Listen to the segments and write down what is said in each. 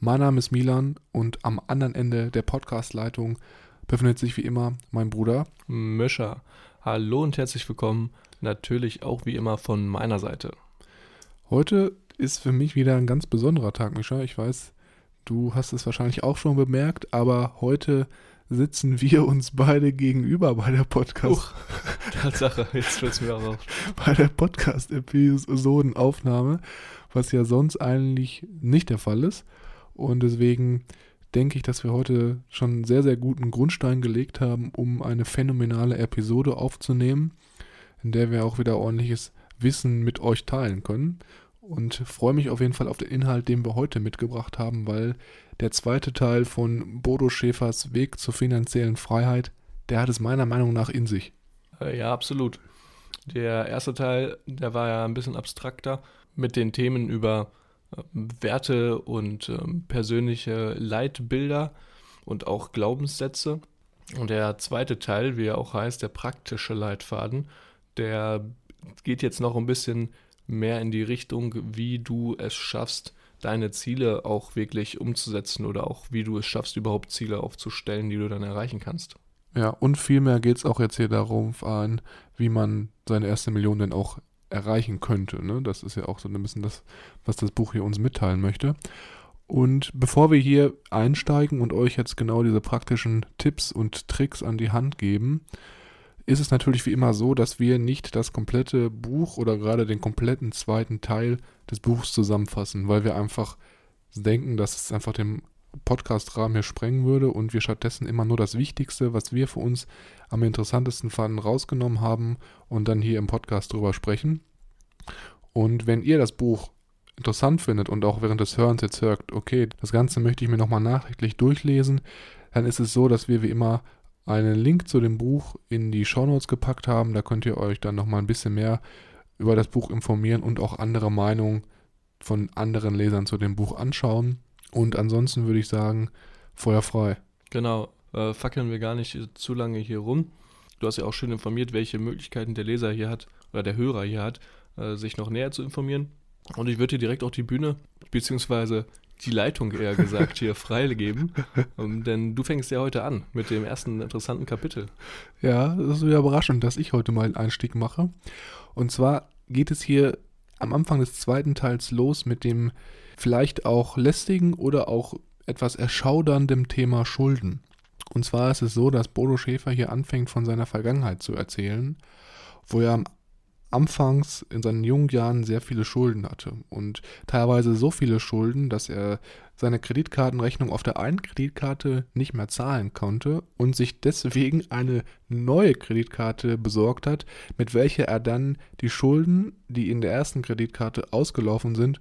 Mein Name ist Milan und am anderen Ende der Podcast-Leitung befindet sich wie immer mein Bruder Mischa. Hallo und herzlich willkommen, natürlich auch wie immer von meiner Seite. Heute ist für mich wieder ein ganz besonderer Tag, Mischa. Ich weiß, du hast es wahrscheinlich auch schon bemerkt, aber heute sitzen wir uns beide gegenüber bei der Podcast. Uch, Tatsache, jetzt es mir auch bei der Podcast-Episodenaufnahme, was ja sonst eigentlich nicht der Fall ist. Und deswegen denke ich, dass wir heute schon einen sehr, sehr guten Grundstein gelegt haben, um eine phänomenale Episode aufzunehmen, in der wir auch wieder ordentliches Wissen mit euch teilen können. Und freue mich auf jeden Fall auf den Inhalt, den wir heute mitgebracht haben, weil der zweite Teil von Bodo Schäfers Weg zur finanziellen Freiheit, der hat es meiner Meinung nach in sich. Äh, ja, absolut. Der erste Teil, der war ja ein bisschen abstrakter mit den Themen über Werte und ähm, persönliche Leitbilder und auch Glaubenssätze. Und der zweite Teil, wie er auch heißt, der praktische Leitfaden, der geht jetzt noch ein bisschen mehr in die Richtung, wie du es schaffst, deine Ziele auch wirklich umzusetzen oder auch wie du es schaffst, überhaupt Ziele aufzustellen, die du dann erreichen kannst. Ja, und vielmehr geht es auch jetzt hier darum, an, wie man seine erste Million denn auch erreichen könnte. Ne? Das ist ja auch so ein bisschen das, was das Buch hier uns mitteilen möchte. Und bevor wir hier einsteigen und euch jetzt genau diese praktischen Tipps und Tricks an die Hand geben, ist es natürlich wie immer so, dass wir nicht das komplette Buch oder gerade den kompletten zweiten Teil des Buchs zusammenfassen, weil wir einfach denken, dass es einfach den Podcast-Rahmen hier sprengen würde und wir stattdessen immer nur das Wichtigste, was wir für uns am interessantesten fanden, rausgenommen haben und dann hier im Podcast drüber sprechen. Und wenn ihr das Buch interessant findet und auch während des Hörens jetzt hört, okay, das Ganze möchte ich mir nochmal nachrichtlich durchlesen, dann ist es so, dass wir wie immer einen Link zu dem Buch in die Shownotes gepackt haben. Da könnt ihr euch dann nochmal ein bisschen mehr über das Buch informieren und auch andere Meinungen von anderen Lesern zu dem Buch anschauen. Und ansonsten würde ich sagen, Feuer frei. Genau, äh, fackeln wir gar nicht zu lange hier rum. Du hast ja auch schön informiert, welche Möglichkeiten der Leser hier hat oder der Hörer hier hat, äh, sich noch näher zu informieren. Und ich würde dir direkt auch die Bühne, beziehungsweise die Leitung eher gesagt hier freigeben, um, denn du fängst ja heute an mit dem ersten interessanten Kapitel. Ja, das ist wieder überraschend, dass ich heute mal einen Einstieg mache. Und zwar geht es hier am Anfang des zweiten Teils los mit dem vielleicht auch lästigen oder auch etwas erschauderndem Thema Schulden. Und zwar ist es so, dass Bodo Schäfer hier anfängt von seiner Vergangenheit zu erzählen, wo er am anfangs in seinen jungen Jahren sehr viele Schulden hatte und teilweise so viele Schulden, dass er seine Kreditkartenrechnung auf der einen Kreditkarte nicht mehr zahlen konnte und sich deswegen eine neue Kreditkarte besorgt hat, mit welcher er dann die Schulden, die in der ersten Kreditkarte ausgelaufen sind,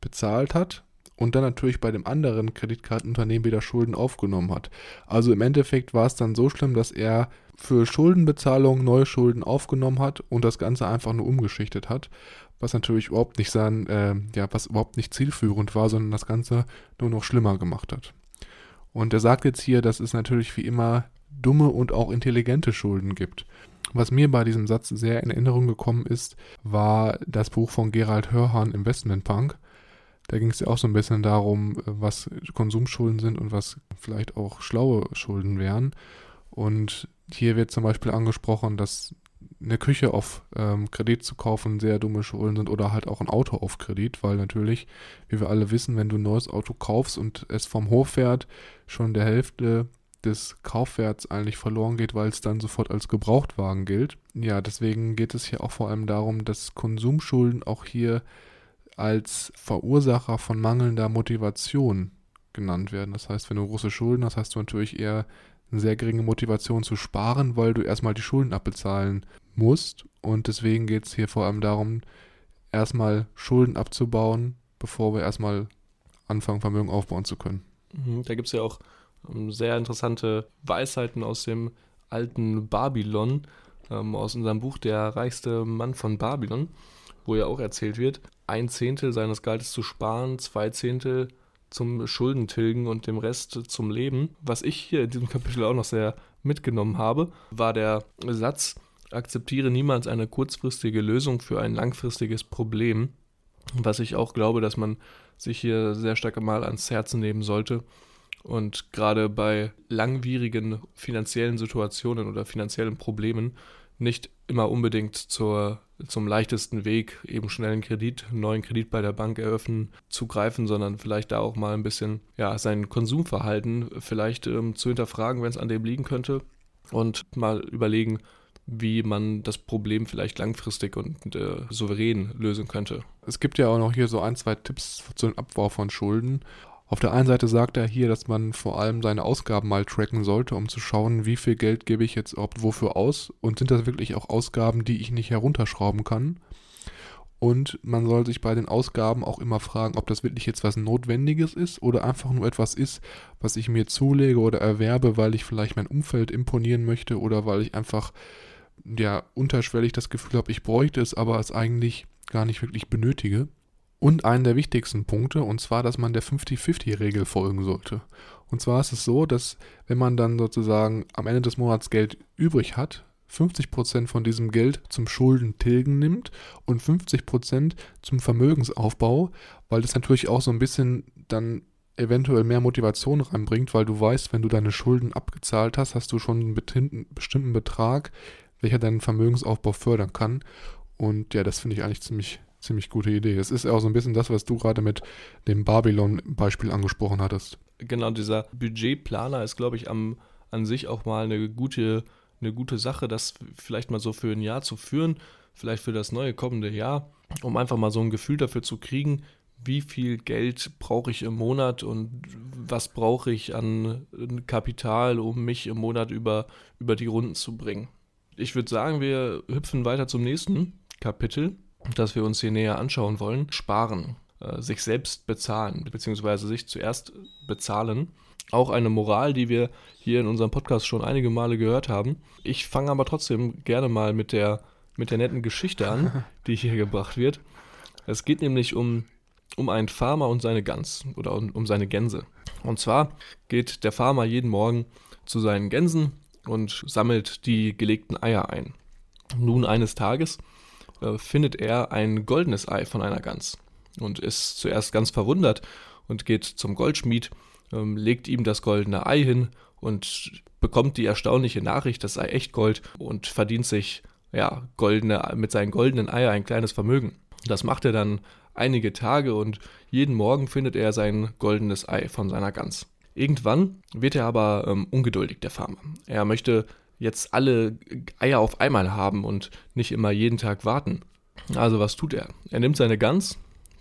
bezahlt hat und dann natürlich bei dem anderen Kreditkartenunternehmen wieder Schulden aufgenommen hat. Also im Endeffekt war es dann so schlimm, dass er für Schuldenbezahlung neue Schulden aufgenommen hat und das Ganze einfach nur umgeschichtet hat, was natürlich überhaupt nicht sein, äh, ja, was überhaupt nicht zielführend war, sondern das Ganze nur noch schlimmer gemacht hat. Und er sagt jetzt hier, dass es natürlich wie immer dumme und auch intelligente Schulden gibt. Was mir bei diesem Satz sehr in Erinnerung gekommen ist, war das Buch von Gerald Hörhan Investment Punk. Da ging es ja auch so ein bisschen darum, was Konsumschulden sind und was vielleicht auch schlaue Schulden wären. Und hier wird zum Beispiel angesprochen, dass eine Küche auf ähm, Kredit zu kaufen sehr dumme Schulden sind oder halt auch ein Auto auf Kredit, weil natürlich, wie wir alle wissen, wenn du ein neues Auto kaufst und es vom Hof fährt, schon der Hälfte des Kaufwerts eigentlich verloren geht, weil es dann sofort als Gebrauchtwagen gilt. Ja, deswegen geht es hier auch vor allem darum, dass Konsumschulden auch hier als Verursacher von mangelnder Motivation genannt werden. Das heißt, wenn du große Schulden hast, hast du natürlich eher eine sehr geringe Motivation zu sparen, weil du erstmal die Schulden abbezahlen musst. Und deswegen geht es hier vor allem darum, erstmal Schulden abzubauen, bevor wir erstmal anfangen, Vermögen aufbauen zu können. Mhm, da gibt es ja auch ähm, sehr interessante Weisheiten aus dem alten Babylon, ähm, aus unserem Buch Der reichste Mann von Babylon, wo ja auch erzählt wird, ein Zehntel seines Gehaltes zu sparen, zwei Zehntel zum Schuldentilgen und dem Rest zum Leben. Was ich hier in diesem Kapitel auch noch sehr mitgenommen habe, war der Satz, akzeptiere niemals eine kurzfristige Lösung für ein langfristiges Problem, was ich auch glaube, dass man sich hier sehr stark mal ans Herzen nehmen sollte und gerade bei langwierigen finanziellen Situationen oder finanziellen Problemen nicht immer unbedingt zur, zum leichtesten Weg, eben schnell einen Kredit, einen neuen Kredit bei der Bank eröffnen, zugreifen, sondern vielleicht da auch mal ein bisschen ja, sein Konsumverhalten vielleicht ähm, zu hinterfragen, wenn es an dem liegen könnte und mal überlegen, wie man das Problem vielleicht langfristig und äh, souverän lösen könnte. Es gibt ja auch noch hier so ein, zwei Tipps zum Abbau von Schulden. Auf der einen Seite sagt er hier, dass man vor allem seine Ausgaben mal tracken sollte, um zu schauen, wie viel Geld gebe ich jetzt überhaupt wofür aus und sind das wirklich auch Ausgaben, die ich nicht herunterschrauben kann. Und man soll sich bei den Ausgaben auch immer fragen, ob das wirklich jetzt was Notwendiges ist oder einfach nur etwas ist, was ich mir zulege oder erwerbe, weil ich vielleicht mein Umfeld imponieren möchte oder weil ich einfach ja unterschwellig das Gefühl habe, ich bräuchte es, aber es eigentlich gar nicht wirklich benötige. Und einen der wichtigsten Punkte, und zwar, dass man der 50-50-Regel folgen sollte. Und zwar ist es so, dass wenn man dann sozusagen am Ende des Monats Geld übrig hat, 50% von diesem Geld zum Schuldentilgen nimmt und 50% zum Vermögensaufbau, weil das natürlich auch so ein bisschen dann eventuell mehr Motivation reinbringt, weil du weißt, wenn du deine Schulden abgezahlt hast, hast du schon einen bestimmten Betrag, welcher deinen Vermögensaufbau fördern kann. Und ja, das finde ich eigentlich ziemlich ziemlich gute Idee. Es ist auch so ein bisschen das, was du gerade mit dem Babylon-Beispiel angesprochen hattest. Genau, dieser Budgetplaner ist, glaube ich, am, an sich auch mal eine gute, eine gute Sache, das vielleicht mal so für ein Jahr zu führen, vielleicht für das neue kommende Jahr, um einfach mal so ein Gefühl dafür zu kriegen, wie viel Geld brauche ich im Monat und was brauche ich an Kapital, um mich im Monat über, über die Runden zu bringen. Ich würde sagen, wir hüpfen weiter zum nächsten Kapitel das wir uns hier näher anschauen wollen, sparen, äh, sich selbst bezahlen, beziehungsweise sich zuerst bezahlen. Auch eine Moral, die wir hier in unserem Podcast schon einige Male gehört haben. Ich fange aber trotzdem gerne mal mit der, mit der netten Geschichte an, die hier gebracht wird. Es geht nämlich um, um einen Farmer und seine Gans oder um, um seine Gänse. Und zwar geht der Farmer jeden Morgen zu seinen Gänsen und sammelt die gelegten Eier ein. Nun eines Tages äh, findet er ein goldenes Ei von einer Gans und ist zuerst ganz verwundert und geht zum Goldschmied, ähm, legt ihm das goldene Ei hin und bekommt die erstaunliche Nachricht, das sei echt Gold und verdient sich ja goldene, mit seinen goldenen Eier ein kleines Vermögen. Das macht er dann einige Tage und jeden Morgen findet er sein goldenes Ei von seiner Gans. Irgendwann wird er aber ähm, ungeduldig, der Farmer. Er möchte jetzt alle Eier auf einmal haben und nicht immer jeden Tag warten. Also was tut er? Er nimmt seine Gans,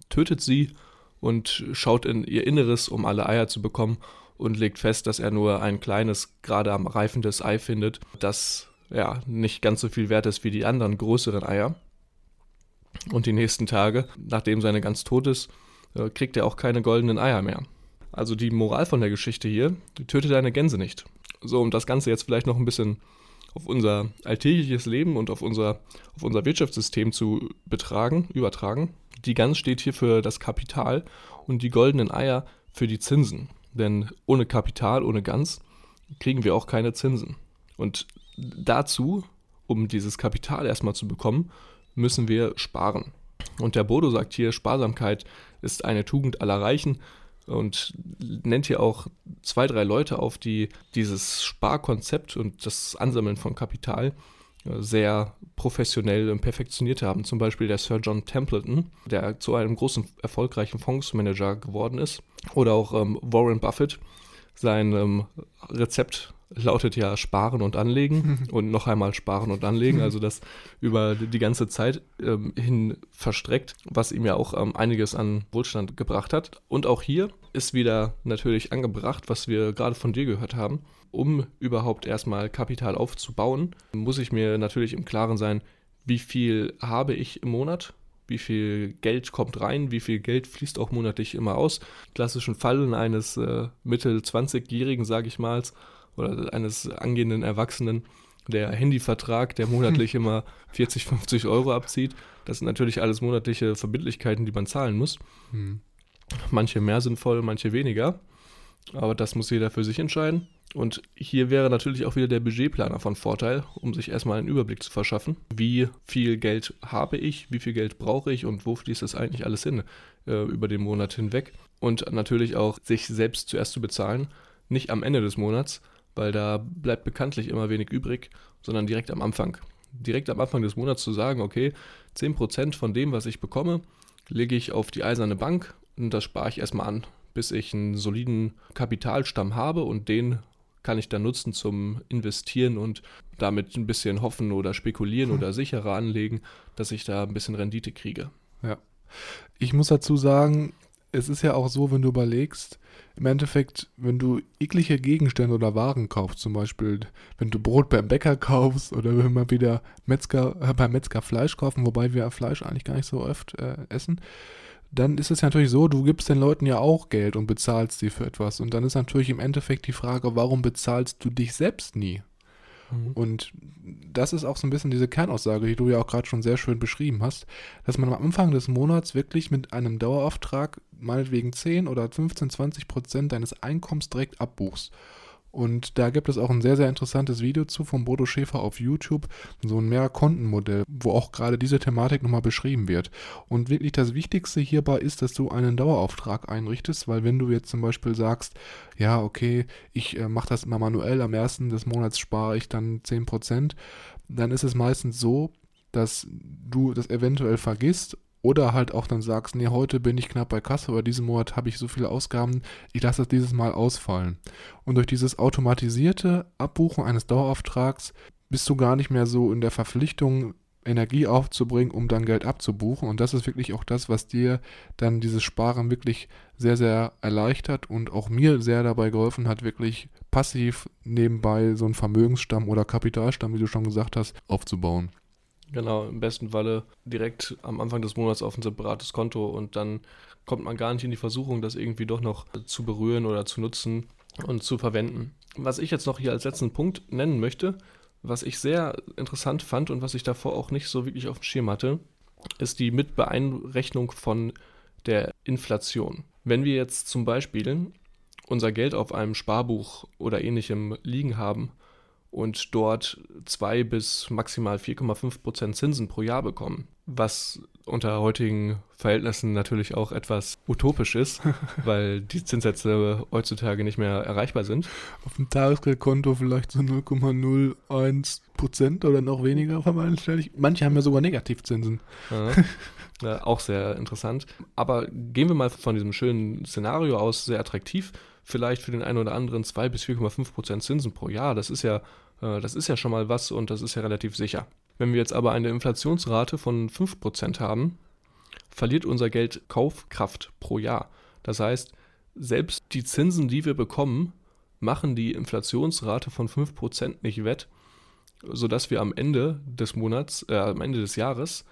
tötet sie und schaut in ihr Inneres, um alle Eier zu bekommen und legt fest, dass er nur ein kleines, gerade am reifendes Ei findet, das ja nicht ganz so viel wert ist wie die anderen größeren Eier. Und die nächsten Tage, nachdem seine Gans tot ist, äh, kriegt er auch keine goldenen Eier mehr. Also die Moral von der Geschichte hier, töte deine Gänse nicht. So, um das Ganze jetzt vielleicht noch ein bisschen auf unser alltägliches Leben und auf unser, auf unser Wirtschaftssystem zu betragen, übertragen. Die Gans steht hier für das Kapital und die goldenen Eier für die Zinsen. Denn ohne Kapital, ohne Gans, kriegen wir auch keine Zinsen. Und dazu, um dieses Kapital erstmal zu bekommen, müssen wir sparen. Und der Bodo sagt hier, Sparsamkeit ist eine Tugend aller Reichen und nennt hier auch zwei, drei Leute auf, die dieses Sparkonzept und das Ansammeln von Kapital äh, sehr professionell und perfektioniert haben. Zum Beispiel der Sir John Templeton, der zu einem großen, erfolgreichen Fondsmanager geworden ist. Oder auch ähm, Warren Buffett. Sein ähm, Rezept lautet ja Sparen und Anlegen und noch einmal Sparen und Anlegen, also das über die ganze Zeit ähm, hin verstreckt, was ihm ja auch ähm, einiges an Wohlstand gebracht hat. Und auch hier ist wieder natürlich angebracht, was wir gerade von dir gehört haben. Um überhaupt erstmal Kapital aufzubauen, muss ich mir natürlich im Klaren sein, wie viel habe ich im Monat, wie viel Geld kommt rein, wie viel Geld fließt auch monatlich immer aus. Klassischen Fall eines äh, Mittel-20-Jährigen, sage ich mal, oder eines angehenden Erwachsenen, der Handyvertrag, der monatlich immer 40, 50 Euro abzieht. Das sind natürlich alles monatliche Verbindlichkeiten, die man zahlen muss. Hm. Manche mehr sinnvoll, manche weniger. Aber das muss jeder für sich entscheiden. Und hier wäre natürlich auch wieder der Budgetplaner von Vorteil, um sich erstmal einen Überblick zu verschaffen. Wie viel Geld habe ich, wie viel Geld brauche ich und wo fließt das eigentlich alles hin äh, über den Monat hinweg. Und natürlich auch sich selbst zuerst zu bezahlen, nicht am Ende des Monats, weil da bleibt bekanntlich immer wenig übrig, sondern direkt am Anfang. Direkt am Anfang des Monats zu sagen, okay, 10% von dem, was ich bekomme, lege ich auf die eiserne Bank und das spare ich erstmal an, bis ich einen soliden Kapitalstamm habe und den kann ich dann nutzen zum Investieren und damit ein bisschen hoffen oder spekulieren hm. oder sicherer anlegen, dass ich da ein bisschen Rendite kriege. Ja. Ich muss dazu sagen, es ist ja auch so, wenn du überlegst, im Endeffekt, wenn du jegliche Gegenstände oder Waren kaufst, zum Beispiel, wenn du Brot beim Bäcker kaufst oder wenn wir wieder Metzger, äh, beim Metzger Fleisch kaufen, wobei wir Fleisch eigentlich gar nicht so oft äh, essen, dann ist es ja natürlich so, du gibst den Leuten ja auch Geld und bezahlst sie für etwas. Und dann ist natürlich im Endeffekt die Frage, warum bezahlst du dich selbst nie? Mhm. Und das ist auch so ein bisschen diese Kernaussage, die du ja auch gerade schon sehr schön beschrieben hast, dass man am Anfang des Monats wirklich mit einem Dauerauftrag meinetwegen 10 oder 15, 20 Prozent deines Einkommens direkt abbuchst. Und da gibt es auch ein sehr, sehr interessantes Video zu von Bodo Schäfer auf YouTube, so ein Mehrkontenmodell, wo auch gerade diese Thematik nochmal beschrieben wird. Und wirklich das Wichtigste hierbei ist, dass du einen Dauerauftrag einrichtest, weil wenn du jetzt zum Beispiel sagst, ja, okay, ich äh, mache das immer manuell, am ersten des Monats spare ich dann 10%, dann ist es meistens so, dass du das eventuell vergisst oder halt auch dann sagst, nee, heute bin ich knapp bei Kasse, aber diesen Monat habe ich so viele Ausgaben, ich lasse das dieses Mal ausfallen. Und durch dieses automatisierte Abbuchen eines Dauerauftrags bist du gar nicht mehr so in der Verpflichtung, Energie aufzubringen, um dann Geld abzubuchen. Und das ist wirklich auch das, was dir dann dieses Sparen wirklich sehr, sehr erleichtert und auch mir sehr dabei geholfen hat, wirklich passiv nebenbei so einen Vermögensstamm oder Kapitalstamm, wie du schon gesagt hast, aufzubauen. Genau, im besten Falle direkt am Anfang des Monats auf ein separates Konto und dann kommt man gar nicht in die Versuchung, das irgendwie doch noch zu berühren oder zu nutzen und zu verwenden. Was ich jetzt noch hier als letzten Punkt nennen möchte, was ich sehr interessant fand und was ich davor auch nicht so wirklich auf dem Schirm hatte, ist die Mitbeeinrechnung von der Inflation. Wenn wir jetzt zum Beispiel unser Geld auf einem Sparbuch oder ähnlichem liegen haben und dort 2 bis maximal 4,5 Prozent Zinsen pro Jahr bekommen. Was unter heutigen Verhältnissen natürlich auch etwas utopisch ist, weil die Zinssätze heutzutage nicht mehr erreichbar sind. Auf dem Tagesgeldkonto vielleicht so 0,01 Prozent oder noch weniger vermeintlich. Manche haben ja sogar Negativzinsen. Ja. Ja, auch sehr interessant. Aber gehen wir mal von diesem schönen Szenario aus, sehr attraktiv. Vielleicht für den einen oder anderen 2 bis 4,5 Prozent Zinsen pro Jahr. Das ist ja das ist ja schon mal was und das ist ja relativ sicher. Wenn wir jetzt aber eine Inflationsrate von 5% haben, verliert unser Geld Kaufkraft pro Jahr. Das heißt, selbst die Zinsen, die wir bekommen, machen die Inflationsrate von 5% nicht wett, sodass wir am Ende des Monats, äh, am Ende des Jahres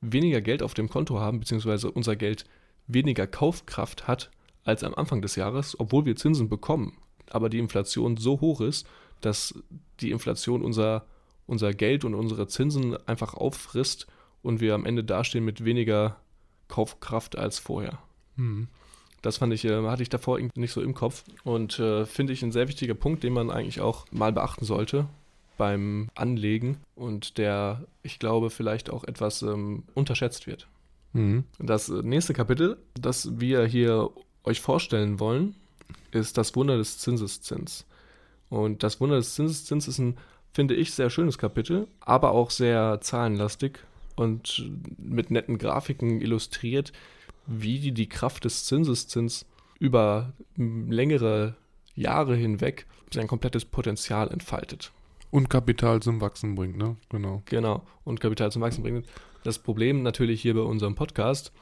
weniger Geld auf dem Konto haben, beziehungsweise unser Geld weniger Kaufkraft hat als am Anfang des Jahres, obwohl wir Zinsen bekommen. Aber die Inflation so hoch ist, dass die Inflation unser, unser Geld und unsere Zinsen einfach auffrisst und wir am Ende dastehen mit weniger Kaufkraft als vorher. Mhm. Das fand ich, äh, hatte ich davor nicht so im Kopf und äh, finde ich ein sehr wichtiger Punkt, den man eigentlich auch mal beachten sollte beim Anlegen und der, ich glaube, vielleicht auch etwas ähm, unterschätzt wird. Mhm. Das nächste Kapitel, das wir hier euch vorstellen wollen, ist das Wunder des Zinseszins. Und das Wunder des Zinseszins ist ein, finde ich, sehr schönes Kapitel, aber auch sehr zahlenlastig und mit netten Grafiken illustriert, wie die, die Kraft des Zinseszins über längere Jahre hinweg sein komplettes Potenzial entfaltet. Und Kapital zum Wachsen bringt, ne? Genau. Genau. Und Kapital zum Wachsen bringt. Das Problem natürlich hier bei unserem Podcast,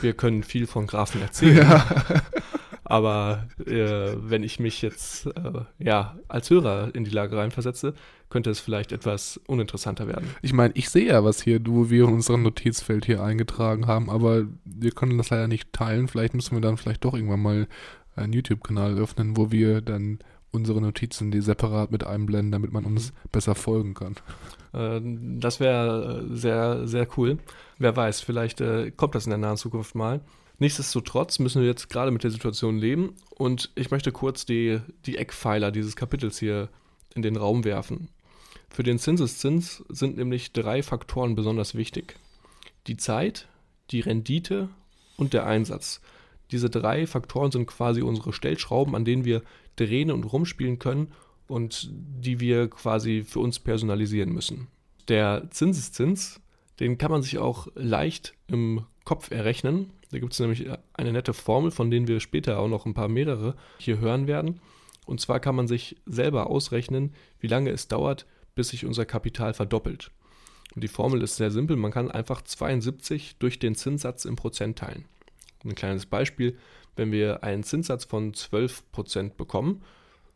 wir können viel von Graphen erzählen. Ja. Aber äh, wenn ich mich jetzt äh, ja, als Hörer in die Lage reinversetze, könnte es vielleicht etwas uninteressanter werden. Ich meine, ich sehe ja, was hier du, wir in unserem Notizfeld hier eingetragen haben, aber wir können das leider nicht teilen. Vielleicht müssen wir dann vielleicht doch irgendwann mal einen YouTube-Kanal öffnen, wo wir dann unsere Notizen die separat mit einblenden, damit man uns besser folgen kann. Äh, das wäre äh, sehr, sehr cool. Wer weiß, vielleicht äh, kommt das in der nahen Zukunft mal. Nichtsdestotrotz müssen wir jetzt gerade mit der Situation leben und ich möchte kurz die, die Eckpfeiler dieses Kapitels hier in den Raum werfen. Für den Zinseszins sind nämlich drei Faktoren besonders wichtig. Die Zeit, die Rendite und der Einsatz. Diese drei Faktoren sind quasi unsere Stellschrauben, an denen wir drehen und rumspielen können und die wir quasi für uns personalisieren müssen. Der Zinseszins, den kann man sich auch leicht im Kopf errechnen. Da gibt es nämlich eine nette Formel, von denen wir später auch noch ein paar mehrere hier hören werden. Und zwar kann man sich selber ausrechnen, wie lange es dauert, bis sich unser Kapital verdoppelt. Und die Formel ist sehr simpel, man kann einfach 72 durch den Zinssatz im Prozent teilen. Ein kleines Beispiel, wenn wir einen Zinssatz von 12% bekommen,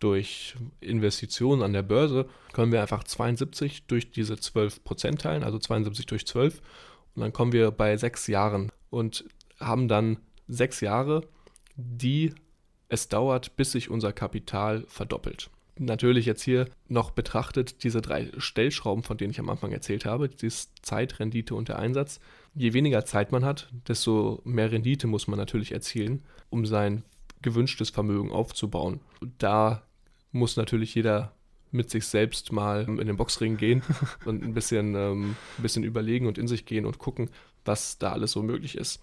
durch Investitionen an der Börse, können wir einfach 72 durch diese 12% teilen, also 72 durch 12 und dann kommen wir bei sechs Jahren und haben dann sechs Jahre, die es dauert, bis sich unser Kapital verdoppelt. Natürlich jetzt hier noch betrachtet diese drei Stellschrauben, von denen ich am Anfang erzählt habe, dieses Zeit, Rendite und der Einsatz. Je weniger Zeit man hat, desto mehr Rendite muss man natürlich erzielen, um sein gewünschtes Vermögen aufzubauen. Da muss natürlich jeder mit sich selbst mal in den Boxring gehen und ein bisschen, ähm, ein bisschen überlegen und in sich gehen und gucken, was da alles so möglich ist.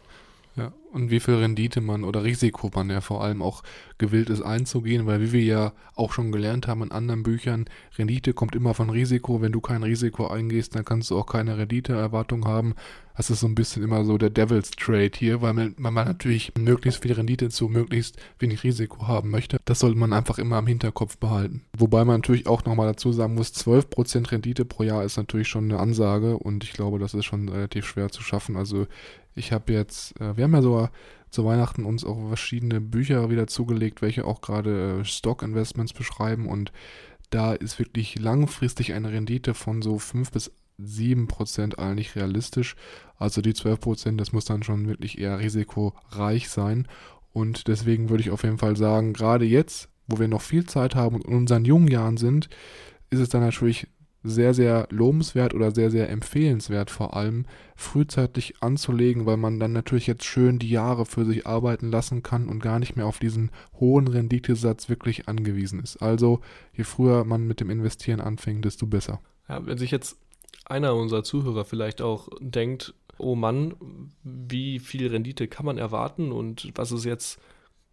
Ja, und wie viel Rendite man oder Risiko man ja vor allem auch gewillt ist einzugehen, weil wie wir ja auch schon gelernt haben in anderen Büchern, Rendite kommt immer von Risiko. Wenn du kein Risiko eingehst, dann kannst du auch keine Renditeerwartung haben. Das ist so ein bisschen immer so der Devil's Trade hier, weil man, man natürlich möglichst viel Rendite zu möglichst wenig Risiko haben möchte. Das sollte man einfach immer im Hinterkopf behalten. Wobei man natürlich auch nochmal dazu sagen muss, 12% Rendite pro Jahr ist natürlich schon eine Ansage und ich glaube, das ist schon relativ schwer zu schaffen. Also ich habe jetzt, äh, wir haben ja so zu Weihnachten uns auch verschiedene Bücher wieder zugelegt, welche auch gerade äh, Stock-Investments beschreiben und da ist wirklich langfristig eine Rendite von so 5 bis 7 Prozent eigentlich realistisch. Also die 12 Prozent, das muss dann schon wirklich eher risikoreich sein. Und deswegen würde ich auf jeden Fall sagen, gerade jetzt, wo wir noch viel Zeit haben und in unseren jungen Jahren sind, ist es dann natürlich sehr, sehr lobenswert oder sehr, sehr empfehlenswert vor allem, frühzeitig anzulegen, weil man dann natürlich jetzt schön die Jahre für sich arbeiten lassen kann und gar nicht mehr auf diesen hohen Renditesatz wirklich angewiesen ist. Also je früher man mit dem Investieren anfängt, desto besser. Ja, wenn sich jetzt einer unserer Zuhörer vielleicht auch denkt, oh Mann, wie viel Rendite kann man erwarten und was ist jetzt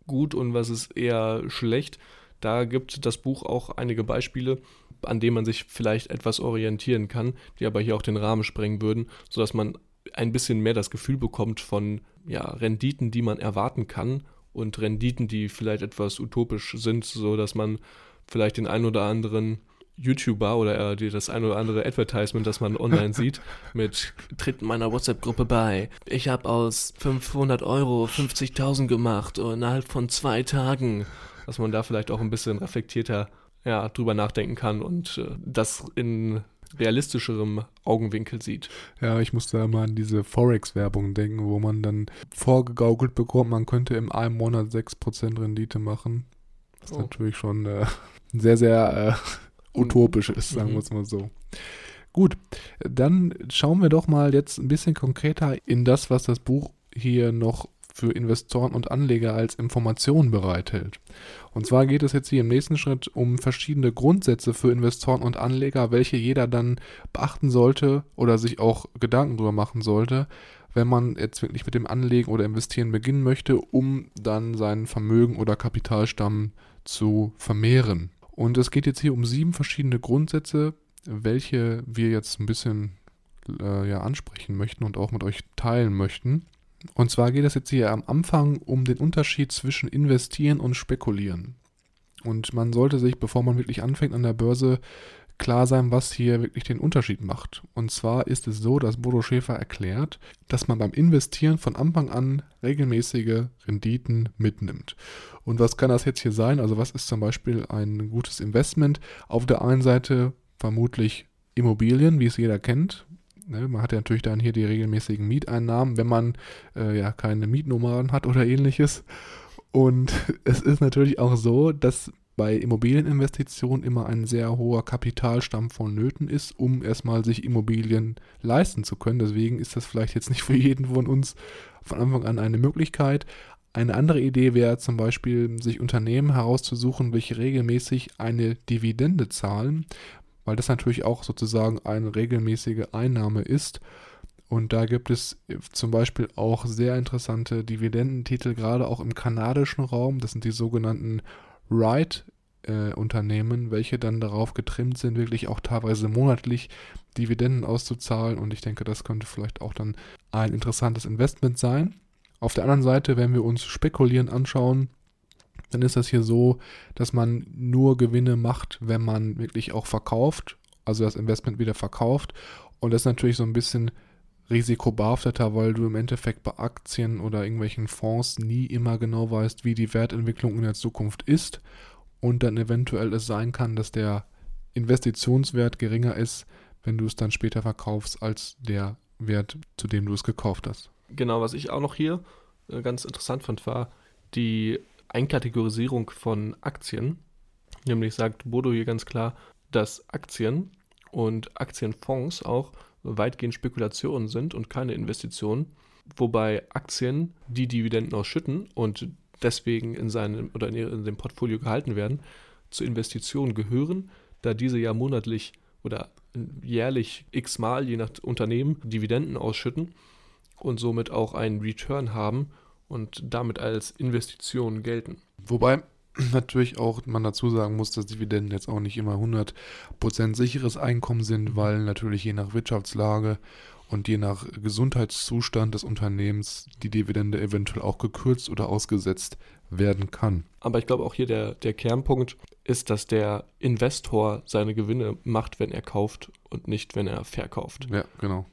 gut und was ist eher schlecht, da gibt das Buch auch einige Beispiele, an denen man sich vielleicht etwas orientieren kann, die aber hier auch den Rahmen sprengen würden, sodass man ein bisschen mehr das Gefühl bekommt von ja, Renditen, die man erwarten kann und Renditen, die vielleicht etwas utopisch sind, sodass man vielleicht den ein oder anderen YouTuber oder äh, das ein oder andere Advertisement, das man online sieht, mit Tritt meiner WhatsApp-Gruppe bei. Ich habe aus 500 Euro 50.000 gemacht innerhalb von zwei Tagen dass man da vielleicht auch ein bisschen reflektierter ja, drüber nachdenken kann und äh, das in realistischerem Augenwinkel sieht. Ja, ich musste da mal an diese Forex-Werbung denken, wo man dann vorgegaukelt bekommt, man könnte im einen Monat 6% Rendite machen. Was oh. natürlich schon äh, sehr, sehr äh, utopisch ist, sagen mhm. wir es mal so. Gut, dann schauen wir doch mal jetzt ein bisschen konkreter in das, was das Buch hier noch für Investoren und Anleger als Information bereithält. Und zwar geht es jetzt hier im nächsten Schritt um verschiedene Grundsätze für Investoren und Anleger, welche jeder dann beachten sollte oder sich auch Gedanken darüber machen sollte, wenn man jetzt wirklich mit dem Anlegen oder Investieren beginnen möchte, um dann seinen Vermögen oder Kapitalstamm zu vermehren. Und es geht jetzt hier um sieben verschiedene Grundsätze, welche wir jetzt ein bisschen äh, ja, ansprechen möchten und auch mit euch teilen möchten. Und zwar geht es jetzt hier am Anfang um den Unterschied zwischen investieren und spekulieren. Und man sollte sich, bevor man wirklich anfängt an der Börse, klar sein, was hier wirklich den Unterschied macht. Und zwar ist es so, dass Bodo Schäfer erklärt, dass man beim Investieren von Anfang an regelmäßige Renditen mitnimmt. Und was kann das jetzt hier sein? Also was ist zum Beispiel ein gutes Investment? Auf der einen Seite vermutlich Immobilien, wie es jeder kennt. Ne, man hat ja natürlich dann hier die regelmäßigen Mieteinnahmen, wenn man äh, ja keine Mietnomaden hat oder ähnliches. Und es ist natürlich auch so, dass bei Immobilieninvestitionen immer ein sehr hoher Kapitalstamm vonnöten ist, um erstmal sich Immobilien leisten zu können. Deswegen ist das vielleicht jetzt nicht für jeden von uns von Anfang an eine Möglichkeit. Eine andere Idee wäre zum Beispiel, sich Unternehmen herauszusuchen, welche regelmäßig eine Dividende zahlen, weil das natürlich auch sozusagen eine regelmäßige Einnahme ist. Und da gibt es zum Beispiel auch sehr interessante Dividendentitel, gerade auch im kanadischen Raum. Das sind die sogenannten Ride-Unternehmen, äh, welche dann darauf getrimmt sind, wirklich auch teilweise monatlich Dividenden auszuzahlen. Und ich denke, das könnte vielleicht auch dann ein interessantes Investment sein. Auf der anderen Seite, wenn wir uns Spekulieren anschauen, dann ist das hier so, dass man nur Gewinne macht, wenn man wirklich auch verkauft, also das Investment wieder verkauft. Und das ist natürlich so ein bisschen risikobehafteter, weil du im Endeffekt bei Aktien oder irgendwelchen Fonds nie immer genau weißt, wie die Wertentwicklung in der Zukunft ist und dann eventuell es sein kann, dass der Investitionswert geringer ist, wenn du es dann später verkaufst, als der Wert, zu dem du es gekauft hast. Genau, was ich auch noch hier äh, ganz interessant fand, war die Einkategorisierung von Aktien. Nämlich sagt Bodo hier ganz klar, dass Aktien und Aktienfonds auch weitgehend Spekulationen sind und keine Investitionen, wobei Aktien die Dividenden ausschütten und deswegen in seinem oder in, dem Portfolio gehalten werden, zu Investitionen gehören, da diese ja monatlich oder jährlich x-mal, je nach Unternehmen, Dividenden ausschütten und somit auch einen Return haben und damit als Investition gelten. Wobei natürlich auch man dazu sagen muss, dass Dividenden jetzt auch nicht immer 100% sicheres Einkommen sind, weil natürlich je nach Wirtschaftslage und je nach Gesundheitszustand des Unternehmens die Dividende eventuell auch gekürzt oder ausgesetzt werden kann. Aber ich glaube auch hier der, der Kernpunkt ist, dass der Investor seine Gewinne macht, wenn er kauft und nicht, wenn er verkauft. Ja, genau.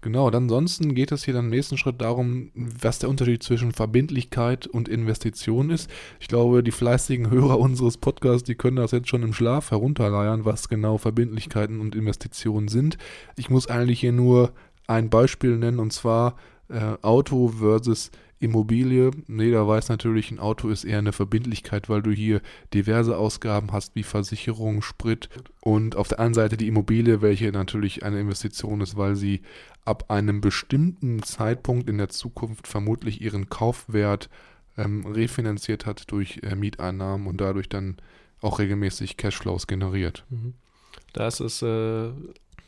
Genau, dann ansonsten geht es hier dann im nächsten Schritt darum, was der Unterschied zwischen Verbindlichkeit und Investition ist. Ich glaube, die fleißigen Hörer unseres Podcasts, die können das jetzt schon im Schlaf herunterleiern, was genau Verbindlichkeiten und Investitionen sind. Ich muss eigentlich hier nur ein Beispiel nennen, und zwar äh, Auto versus Immobilie. Jeder weiß natürlich, ein Auto ist eher eine Verbindlichkeit, weil du hier diverse Ausgaben hast, wie Versicherung, Sprit und auf der anderen Seite die Immobilie, welche natürlich eine Investition ist, weil sie ab einem bestimmten Zeitpunkt in der Zukunft vermutlich ihren Kaufwert ähm, refinanziert hat durch äh, Mieteinnahmen und dadurch dann auch regelmäßig Cashflows generiert. Mhm. Da ist das äh,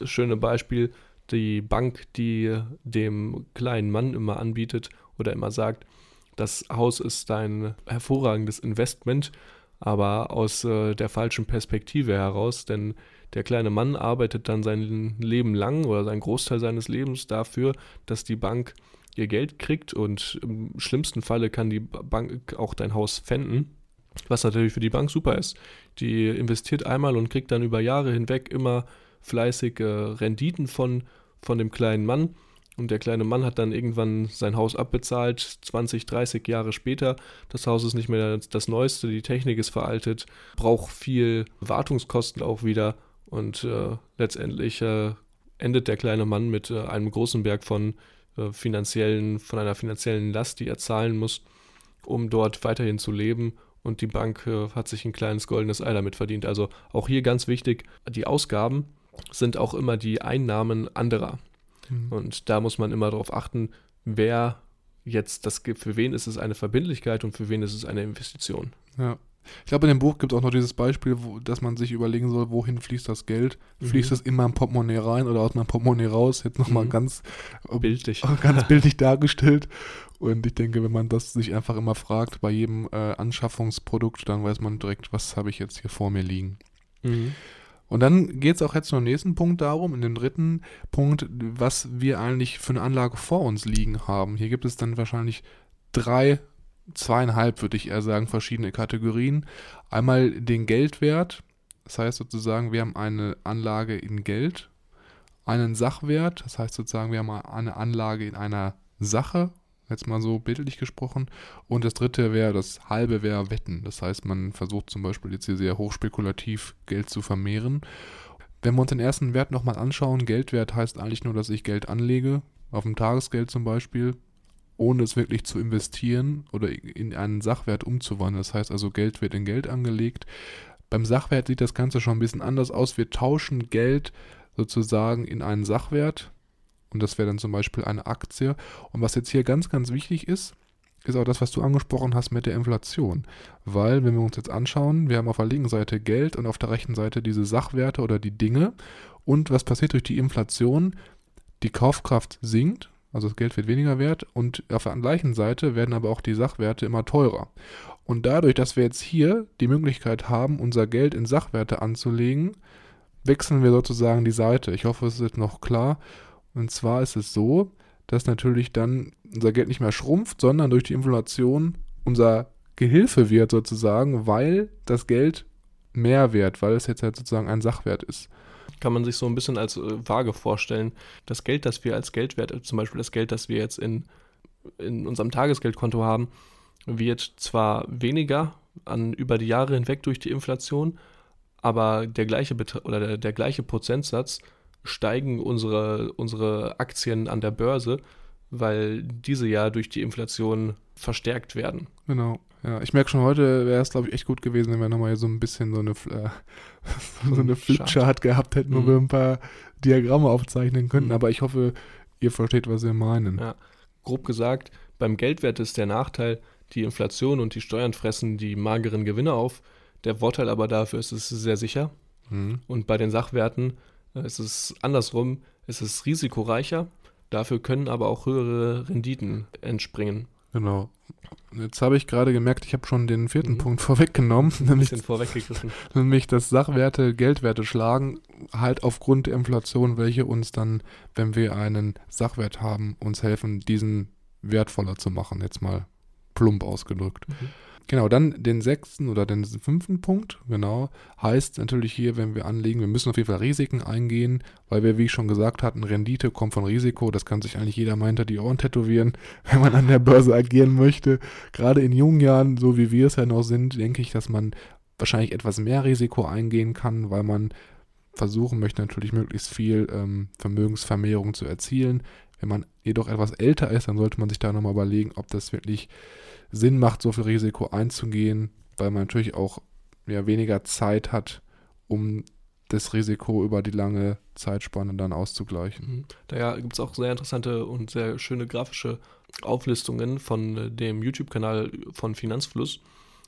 schöne Beispiel, die Bank, die dem kleinen Mann immer anbietet oder immer sagt, das Haus ist ein hervorragendes Investment, aber aus äh, der falschen Perspektive heraus, denn der kleine Mann arbeitet dann sein Leben lang oder seinen Großteil seines Lebens dafür, dass die Bank ihr Geld kriegt und im schlimmsten Falle kann die Bank auch dein Haus pfänden, was natürlich für die Bank super ist. Die investiert einmal und kriegt dann über Jahre hinweg immer fleißige Renditen von, von dem kleinen Mann und der kleine Mann hat dann irgendwann sein Haus abbezahlt, 20, 30 Jahre später. Das Haus ist nicht mehr das Neueste, die Technik ist veraltet, braucht viel Wartungskosten auch wieder. Und äh, letztendlich äh, endet der kleine Mann mit äh, einem großen Berg von äh, finanziellen, von einer finanziellen Last, die er zahlen muss, um dort weiterhin zu leben. Und die Bank äh, hat sich ein kleines goldenes Ei damit verdient. Also auch hier ganz wichtig, die Ausgaben sind auch immer die Einnahmen anderer. Mhm. Und da muss man immer darauf achten, wer jetzt das gibt, für wen ist es eine Verbindlichkeit und für wen ist es eine Investition. Ja. Ich glaube, in dem Buch gibt es auch noch dieses Beispiel, wo, dass man sich überlegen soll, wohin fließt das Geld? Fließt mhm. es immer im Portemonnaie rein oder aus meinem Portemonnaie raus? Jetzt nochmal mhm. ganz bildlich. ganz bildlich dargestellt. Und ich denke, wenn man das sich einfach immer fragt bei jedem äh, Anschaffungsprodukt, dann weiß man direkt, was habe ich jetzt hier vor mir liegen. Mhm. Und dann geht es auch jetzt zum nächsten Punkt darum, in dem dritten Punkt, was wir eigentlich für eine Anlage vor uns liegen haben. Hier gibt es dann wahrscheinlich drei zweieinhalb, würde ich eher sagen, verschiedene Kategorien. Einmal den Geldwert, das heißt sozusagen, wir haben eine Anlage in Geld, einen Sachwert, das heißt sozusagen, wir haben eine Anlage in einer Sache, jetzt mal so bildlich gesprochen. Und das dritte wäre, das halbe wäre Wetten. Das heißt, man versucht zum Beispiel jetzt hier sehr hochspekulativ Geld zu vermehren. Wenn wir uns den ersten Wert nochmal anschauen, Geldwert heißt eigentlich nur, dass ich Geld anlege, auf dem Tagesgeld zum Beispiel, ohne es wirklich zu investieren oder in einen Sachwert umzuwandeln. Das heißt also, Geld wird in Geld angelegt. Beim Sachwert sieht das Ganze schon ein bisschen anders aus. Wir tauschen Geld sozusagen in einen Sachwert. Und das wäre dann zum Beispiel eine Aktie. Und was jetzt hier ganz, ganz wichtig ist, ist auch das, was du angesprochen hast mit der Inflation. Weil, wenn wir uns jetzt anschauen, wir haben auf der linken Seite Geld und auf der rechten Seite diese Sachwerte oder die Dinge. Und was passiert durch die Inflation? Die Kaufkraft sinkt, also das Geld wird weniger wert und auf der gleichen Seite werden aber auch die Sachwerte immer teurer. Und dadurch, dass wir jetzt hier die Möglichkeit haben, unser Geld in Sachwerte anzulegen, wechseln wir sozusagen die Seite. Ich hoffe, es ist noch klar. Und zwar ist es so, dass natürlich dann unser Geld nicht mehr schrumpft, sondern durch die Inflation unser Gehilfe wird sozusagen, weil das Geld mehr wert, weil es jetzt halt sozusagen ein Sachwert ist. Kann man sich so ein bisschen als äh, Waage vorstellen. Das Geld, das wir als Geldwert, zum Beispiel das Geld, das wir jetzt in, in unserem Tagesgeldkonto haben, wird zwar weniger an über die Jahre hinweg durch die Inflation, aber der gleiche Betra oder der, der gleiche Prozentsatz steigen unsere, unsere Aktien an der Börse, weil diese ja durch die Inflation verstärkt werden. Genau. Ja, ich merke schon, heute wäre es, glaube ich, echt gut gewesen, wenn wir nochmal so ein bisschen so eine, äh, so eine Flipchart gehabt hätten, wo mhm. wir ein paar Diagramme aufzeichnen könnten. Mhm. Aber ich hoffe, ihr versteht, was wir meinen. Ja. Grob gesagt, beim Geldwert ist der Nachteil, die Inflation und die Steuern fressen die mageren Gewinne auf. Der Vorteil aber dafür ist, es sehr sicher. Mhm. Und bei den Sachwerten es ist andersrum, es ist risikoreicher, dafür können aber auch höhere Renditen entspringen. Genau. Jetzt habe ich gerade gemerkt, ich habe schon den vierten mhm. Punkt vorweggenommen, nämlich, nämlich, dass Sachwerte Geldwerte schlagen, halt aufgrund der Inflation, welche uns dann, wenn wir einen Sachwert haben, uns helfen, diesen wertvoller zu machen, jetzt mal plump ausgedrückt. Mhm. Genau, dann den sechsten oder den fünften Punkt, genau, heißt natürlich hier, wenn wir anlegen, wir müssen auf jeden Fall Risiken eingehen, weil wir, wie ich schon gesagt hatten, Rendite kommt von Risiko, das kann sich eigentlich jeder mal hinter die Ohren tätowieren, wenn man an der Börse agieren möchte. Gerade in jungen Jahren, so wie wir es ja noch sind, denke ich, dass man wahrscheinlich etwas mehr Risiko eingehen kann, weil man versuchen möchte, natürlich möglichst viel ähm, Vermögensvermehrung zu erzielen. Wenn man jedoch etwas älter ist, dann sollte man sich da nochmal überlegen, ob das wirklich Sinn macht, so viel Risiko einzugehen, weil man natürlich auch ja, weniger Zeit hat, um das Risiko über die lange Zeitspanne dann auszugleichen. Mhm. Daher gibt es auch sehr interessante und sehr schöne grafische Auflistungen von äh, dem YouTube-Kanal von Finanzfluss,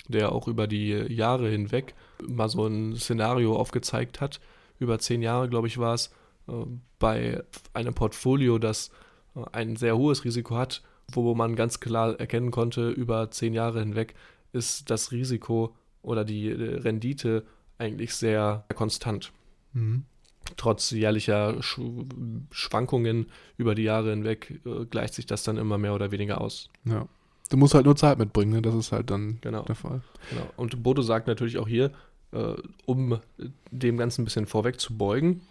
der auch über die Jahre hinweg mal so ein Szenario aufgezeigt hat. Über zehn Jahre, glaube ich, war es, äh, bei einem Portfolio, das äh, ein sehr hohes Risiko hat, wo man ganz klar erkennen konnte, über zehn Jahre hinweg ist das Risiko oder die äh, Rendite eigentlich sehr konstant. Mhm. Trotz jährlicher Sch Schwankungen über die Jahre hinweg äh, gleicht sich das dann immer mehr oder weniger aus. Ja. Du musst halt nur Zeit mitbringen, ne? das ist halt dann genau. der Fall. Genau. Und Bodo sagt natürlich auch hier, äh, um dem Ganzen ein bisschen vorweg zu beugen,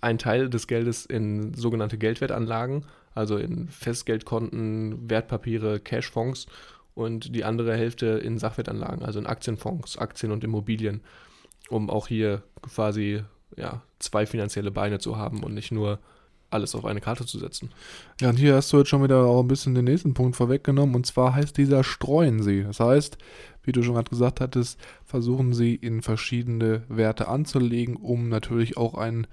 ein Teil des Geldes in sogenannte Geldwertanlagen also in Festgeldkonten, Wertpapiere, Cashfonds und die andere Hälfte in Sachwertanlagen, also in Aktienfonds, Aktien und Immobilien, um auch hier quasi ja, zwei finanzielle Beine zu haben und nicht nur alles auf eine Karte zu setzen. Ja, und hier hast du jetzt schon wieder auch ein bisschen den nächsten Punkt vorweggenommen, und zwar heißt dieser streuen sie. Das heißt, wie du schon gerade gesagt hattest, versuchen sie in verschiedene Werte anzulegen, um natürlich auch einen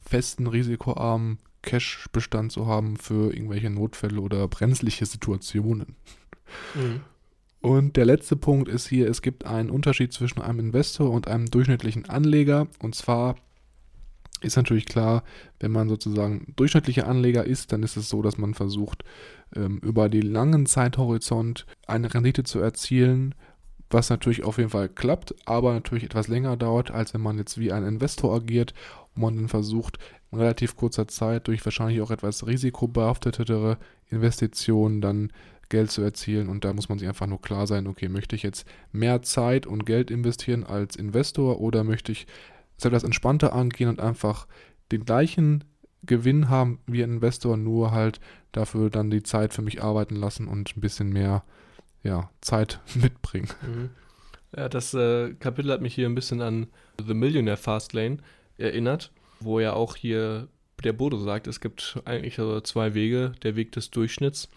festen, risikoarmen Cash-Bestand zu haben für irgendwelche Notfälle oder brenzliche Situationen. Mhm. Und der letzte Punkt ist hier, es gibt einen Unterschied zwischen einem Investor und einem durchschnittlichen Anleger. Und zwar ist natürlich klar, wenn man sozusagen durchschnittlicher Anleger ist, dann ist es so, dass man versucht, ähm, über den langen Zeithorizont eine Rendite zu erzielen, was natürlich auf jeden Fall klappt, aber natürlich etwas länger dauert, als wenn man jetzt wie ein Investor agiert und man dann versucht, in relativ kurzer Zeit durch wahrscheinlich auch etwas risikobehaftetere Investitionen dann Geld zu erzielen. Und da muss man sich einfach nur klar sein, okay, möchte ich jetzt mehr Zeit und Geld investieren als Investor oder möchte ich es etwas entspannter angehen und einfach den gleichen Gewinn haben wie ein Investor, nur halt dafür dann die Zeit für mich arbeiten lassen und ein bisschen mehr ja, Zeit mitbringen. Mhm. Ja, das äh, Kapitel hat mich hier ein bisschen an The Millionaire Fastlane erinnert, wo ja auch hier der Bodo sagt, es gibt eigentlich also zwei Wege. Der Weg des Durchschnitts,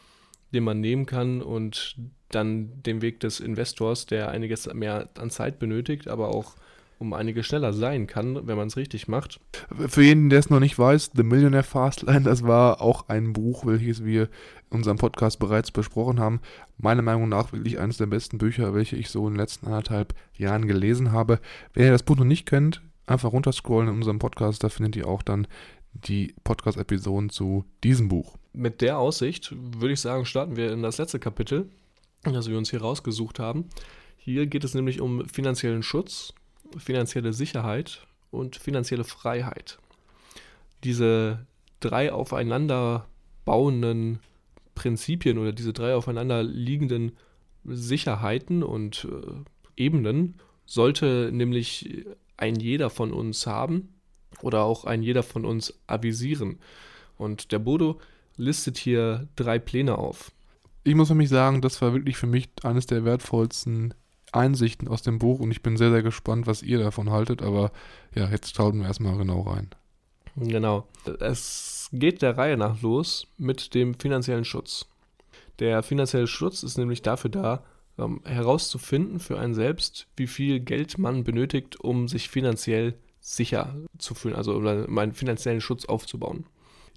den man nehmen kann und dann den Weg des Investors, der einiges mehr an Zeit benötigt, aber auch um einiges schneller sein kann, wenn man es richtig macht. Für jeden, der es noch nicht weiß, The Millionaire Fastlane, das war auch ein Buch, welches wir in unserem Podcast bereits besprochen haben. Meiner Meinung nach wirklich eines der besten Bücher, welche ich so in den letzten anderthalb Jahren gelesen habe. Wenn ihr das Buch noch nicht kennt, einfach runterscrollen in unserem Podcast, da findet ihr auch dann die Podcast-Episoden zu diesem Buch. Mit der Aussicht würde ich sagen, starten wir in das letzte Kapitel, das wir uns hier rausgesucht haben. Hier geht es nämlich um finanziellen Schutz finanzielle Sicherheit und finanzielle Freiheit. Diese drei aufeinander bauenden Prinzipien oder diese drei aufeinander liegenden Sicherheiten und äh, Ebenen sollte nämlich ein jeder von uns haben oder auch ein jeder von uns avisieren. Und der Bodo listet hier drei Pläne auf. Ich muss für mich sagen, das war wirklich für mich eines der wertvollsten Einsichten aus dem Buch und ich bin sehr, sehr gespannt, was ihr davon haltet. Aber ja, jetzt schauen wir erstmal genau rein. Genau. Es geht der Reihe nach los mit dem finanziellen Schutz. Der finanzielle Schutz ist nämlich dafür da, um herauszufinden für einen selbst, wie viel Geld man benötigt, um sich finanziell sicher zu fühlen, also um einen finanziellen Schutz aufzubauen.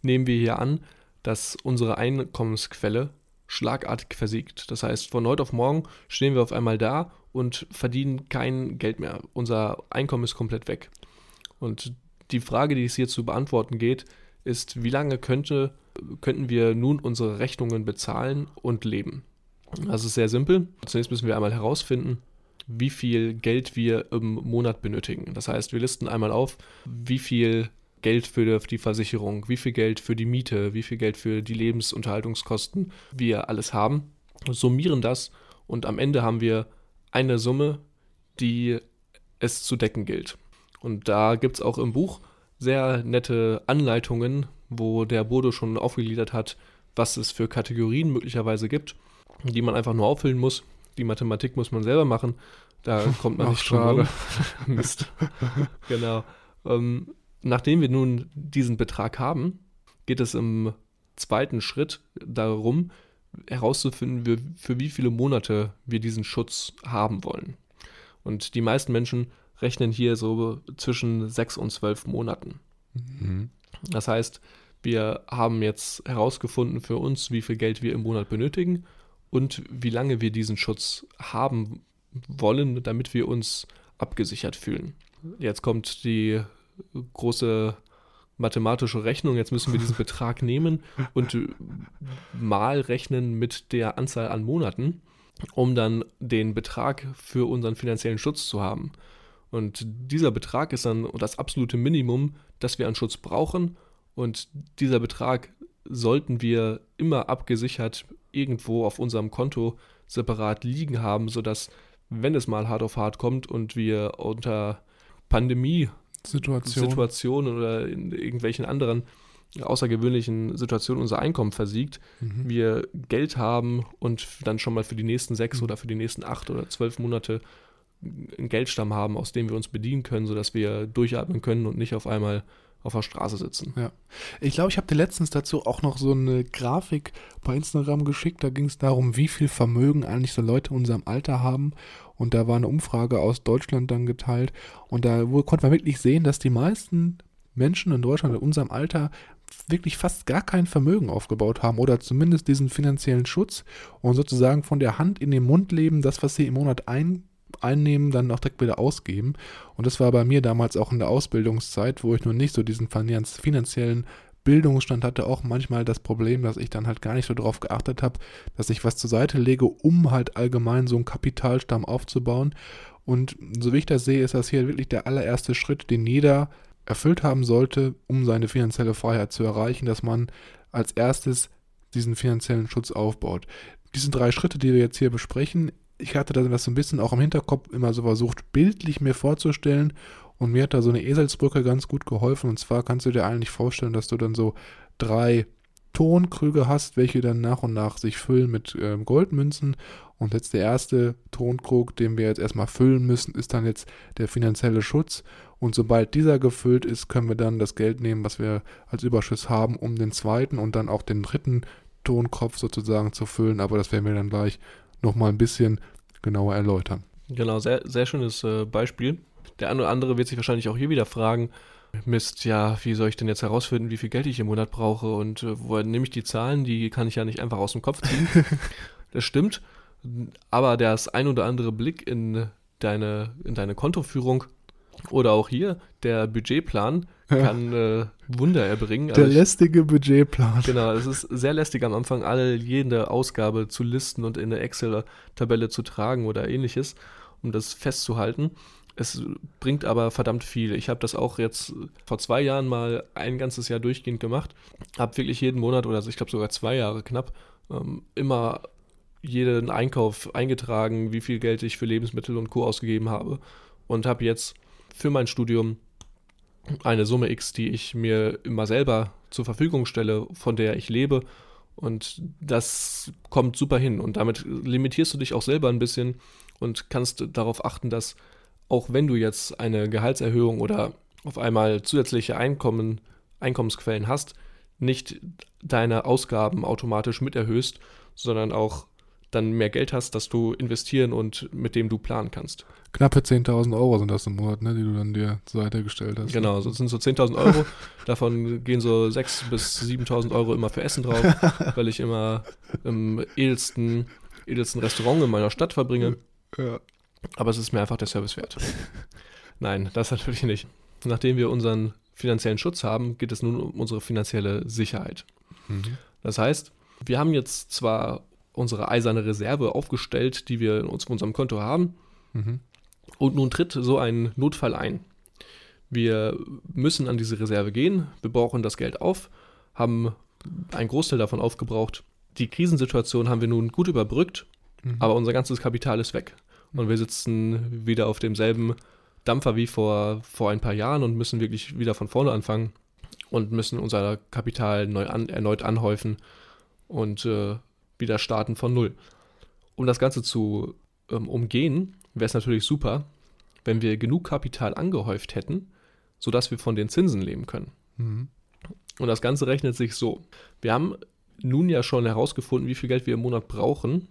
Nehmen wir hier an, dass unsere Einkommensquelle schlagartig versiegt. Das heißt, von heute auf morgen stehen wir auf einmal da und verdienen kein Geld mehr. Unser Einkommen ist komplett weg. Und die Frage, die es hier zu beantworten geht, ist, wie lange könnte, könnten wir nun unsere Rechnungen bezahlen und leben? Das ist sehr simpel. Zunächst müssen wir einmal herausfinden, wie viel Geld wir im Monat benötigen. Das heißt, wir listen einmal auf, wie viel Geld für die Versicherung, wie viel Geld für die Miete, wie viel Geld für die Lebensunterhaltungskosten wir alles haben, summieren das und am Ende haben wir eine Summe, die es zu decken gilt. Und da gibt es auch im Buch sehr nette Anleitungen, wo der Bodo schon aufgegliedert hat, was es für Kategorien möglicherweise gibt, die man einfach nur auffüllen muss. Die Mathematik muss man selber machen. Da kommt man nicht schade. Mist. genau. Ähm, Nachdem wir nun diesen Betrag haben, geht es im zweiten Schritt darum, herauszufinden, für wie viele Monate wir diesen Schutz haben wollen. Und die meisten Menschen rechnen hier so zwischen sechs und zwölf Monaten. Mhm. Das heißt, wir haben jetzt herausgefunden für uns, wie viel Geld wir im Monat benötigen und wie lange wir diesen Schutz haben wollen, damit wir uns abgesichert fühlen. Jetzt kommt die große mathematische Rechnung. Jetzt müssen wir diesen Betrag nehmen und mal rechnen mit der Anzahl an Monaten, um dann den Betrag für unseren finanziellen Schutz zu haben. Und dieser Betrag ist dann das absolute Minimum, das wir an Schutz brauchen. Und dieser Betrag sollten wir immer abgesichert irgendwo auf unserem Konto separat liegen haben, sodass, wenn es mal hart auf hart kommt und wir unter Pandemie Situation. Oder in irgendwelchen anderen außergewöhnlichen Situationen unser Einkommen versiegt, mhm. wir Geld haben und dann schon mal für die nächsten sechs mhm. oder für die nächsten acht oder zwölf Monate einen Geldstamm haben, aus dem wir uns bedienen können, sodass wir durchatmen können und nicht auf einmal auf der Straße sitzen. Ja. Ich glaube, ich habe dir letztens dazu auch noch so eine Grafik bei Instagram geschickt. Da ging es darum, wie viel Vermögen eigentlich so Leute in unserem Alter haben. Und da war eine Umfrage aus Deutschland dann geteilt. Und da konnte man wirklich sehen, dass die meisten Menschen in Deutschland in unserem Alter wirklich fast gar kein Vermögen aufgebaut haben oder zumindest diesen finanziellen Schutz und sozusagen von der Hand in den Mund leben, das, was sie im Monat ein, einnehmen, dann auch direkt wieder ausgeben. Und das war bei mir damals auch in der Ausbildungszeit, wo ich noch nicht so diesen finanziellen Bildungsstand hatte auch manchmal das Problem, dass ich dann halt gar nicht so darauf geachtet habe, dass ich was zur Seite lege, um halt allgemein so einen Kapitalstamm aufzubauen. Und so wie ich das sehe, ist das hier wirklich der allererste Schritt, den jeder erfüllt haben sollte, um seine finanzielle Freiheit zu erreichen, dass man als erstes diesen finanziellen Schutz aufbaut. diese drei Schritte, die wir jetzt hier besprechen, ich hatte das so ein bisschen auch im Hinterkopf immer so versucht, bildlich mir vorzustellen. Und mir hat da so eine Eselsbrücke ganz gut geholfen. Und zwar kannst du dir eigentlich vorstellen, dass du dann so drei Tonkrüge hast, welche dann nach und nach sich füllen mit äh, Goldmünzen. Und jetzt der erste Tonkrug, den wir jetzt erstmal füllen müssen, ist dann jetzt der finanzielle Schutz. Und sobald dieser gefüllt ist, können wir dann das Geld nehmen, was wir als Überschuss haben, um den zweiten und dann auch den dritten Tonkopf sozusagen zu füllen. Aber das werden wir dann gleich nochmal ein bisschen genauer erläutern. Genau, sehr, sehr schönes äh, Beispiel. Der eine oder andere wird sich wahrscheinlich auch hier wieder fragen, Mist, ja, wie soll ich denn jetzt herausfinden, wie viel Geld ich im Monat brauche und äh, woher nehme ich die Zahlen? Die kann ich ja nicht einfach aus dem Kopf ziehen. das stimmt, aber das ein oder andere Blick in deine, in deine Kontoführung oder auch hier der Budgetplan kann äh, Wunder erbringen. Der also ich, lästige Budgetplan. Genau, es ist sehr lästig am Anfang, alle jede Ausgabe zu listen und in eine Excel-Tabelle zu tragen oder ähnliches, um das festzuhalten. Es bringt aber verdammt viel. Ich habe das auch jetzt vor zwei Jahren mal ein ganzes Jahr durchgehend gemacht. Habe wirklich jeden Monat oder ich glaube sogar zwei Jahre knapp ähm, immer jeden Einkauf eingetragen, wie viel Geld ich für Lebensmittel und Co. ausgegeben habe. Und habe jetzt für mein Studium eine Summe X, die ich mir immer selber zur Verfügung stelle, von der ich lebe. Und das kommt super hin. Und damit limitierst du dich auch selber ein bisschen und kannst darauf achten, dass auch wenn du jetzt eine Gehaltserhöhung oder auf einmal zusätzliche Einkommen, Einkommensquellen hast, nicht deine Ausgaben automatisch miterhöhst, sondern auch dann mehr Geld hast, das du investieren und mit dem du planen kannst. Knappe 10.000 Euro sind das im Monat, ne, die du dann dir zur Seite gestellt hast. Genau, das sind so 10.000 Euro. Davon gehen so 6.000 bis 7.000 Euro immer für Essen drauf, weil ich immer im edelsten, edelsten Restaurant in meiner Stadt verbringe. Ja. Aber es ist mir einfach der Service wert. Nein, das natürlich nicht. Nachdem wir unseren finanziellen Schutz haben, geht es nun um unsere finanzielle Sicherheit. Mhm. Das heißt, wir haben jetzt zwar unsere eiserne Reserve aufgestellt, die wir in unserem Konto haben, mhm. und nun tritt so ein Notfall ein. Wir müssen an diese Reserve gehen, wir brauchen das Geld auf, haben einen Großteil davon aufgebraucht. Die Krisensituation haben wir nun gut überbrückt, mhm. aber unser ganzes Kapital ist weg und wir sitzen wieder auf demselben Dampfer wie vor, vor ein paar Jahren und müssen wirklich wieder von vorne anfangen und müssen unser Kapital neu an, erneut anhäufen und äh, wieder starten von Null. Um das Ganze zu ähm, umgehen, wäre es natürlich super, wenn wir genug Kapital angehäuft hätten, sodass wir von den Zinsen leben können. Mhm. Und das Ganze rechnet sich so. Wir haben nun ja schon herausgefunden, wie viel Geld wir im Monat brauchen,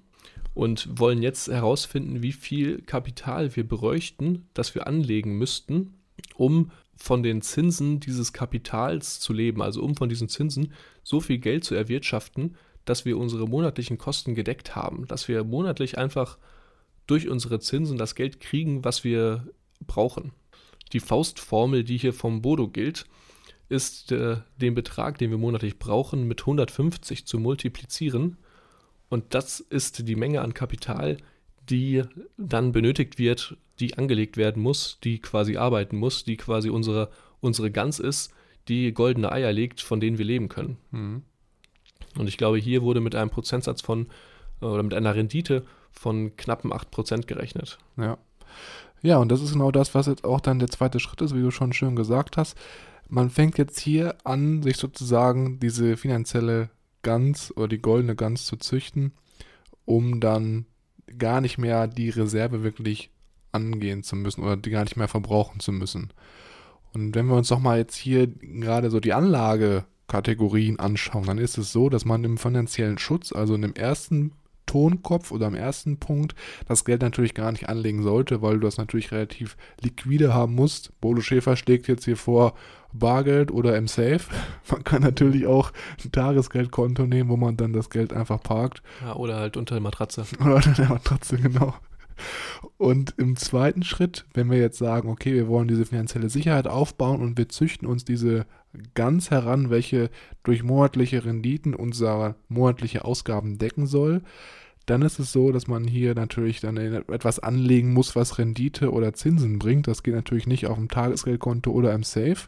und wollen jetzt herausfinden, wie viel Kapital wir bräuchten, das wir anlegen müssten, um von den Zinsen dieses Kapitals zu leben, also um von diesen Zinsen so viel Geld zu erwirtschaften, dass wir unsere monatlichen Kosten gedeckt haben, dass wir monatlich einfach durch unsere Zinsen das Geld kriegen, was wir brauchen. Die Faustformel, die hier vom Bodo gilt, ist äh, den Betrag, den wir monatlich brauchen, mit 150 zu multiplizieren und das ist die Menge an Kapital, die dann benötigt wird, die angelegt werden muss, die quasi arbeiten muss, die quasi unsere, unsere Gans ist, die goldene Eier legt, von denen wir leben können. Mhm. Und ich glaube, hier wurde mit einem Prozentsatz von oder mit einer Rendite von knappen 8% gerechnet. Ja. Ja, und das ist genau das, was jetzt auch dann der zweite Schritt ist, wie du schon schön gesagt hast. Man fängt jetzt hier an, sich sozusagen diese finanzielle Gans oder die goldene Gans zu züchten, um dann gar nicht mehr die Reserve wirklich angehen zu müssen oder die gar nicht mehr verbrauchen zu müssen. Und wenn wir uns doch mal jetzt hier gerade so die Anlagekategorien anschauen, dann ist es so, dass man im finanziellen Schutz, also in dem ersten Tonkopf oder am ersten Punkt das Geld natürlich gar nicht anlegen sollte, weil du das natürlich relativ liquide haben musst. Bodo Schäfer schlägt jetzt hier vor Bargeld oder im Safe. Man kann natürlich auch ein Tagesgeldkonto nehmen, wo man dann das Geld einfach parkt. Ja, oder halt unter der Matratze. Oder unter der Matratze, genau. Und im zweiten Schritt, wenn wir jetzt sagen, okay, wir wollen diese finanzielle Sicherheit aufbauen und wir züchten uns diese ganz heran, welche durch monatliche Renditen unsere monatliche Ausgaben decken soll, dann ist es so, dass man hier natürlich dann etwas anlegen muss, was Rendite oder Zinsen bringt. Das geht natürlich nicht auf dem Tagesgeldkonto oder im Safe.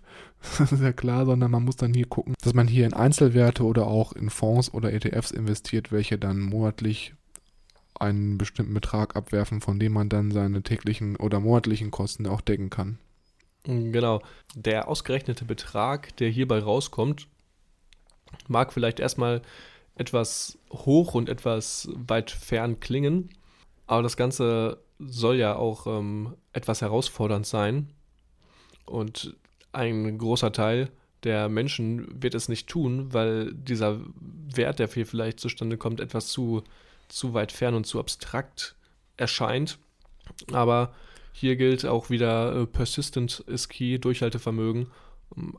Das ist ja klar, sondern man muss dann hier gucken, dass man hier in Einzelwerte oder auch in Fonds oder ETFs investiert, welche dann monatlich einen bestimmten Betrag abwerfen, von dem man dann seine täglichen oder monatlichen Kosten auch decken kann. Genau. Der ausgerechnete Betrag, der hierbei rauskommt, mag vielleicht erstmal etwas hoch und etwas weit fern klingen, aber das Ganze soll ja auch ähm, etwas herausfordernd sein. Und ein großer Teil der Menschen wird es nicht tun, weil dieser Wert, der hier vielleicht zustande kommt, etwas zu, zu weit fern und zu abstrakt erscheint. Aber hier gilt auch wieder äh, Persistent ist Key, Durchhaltevermögen.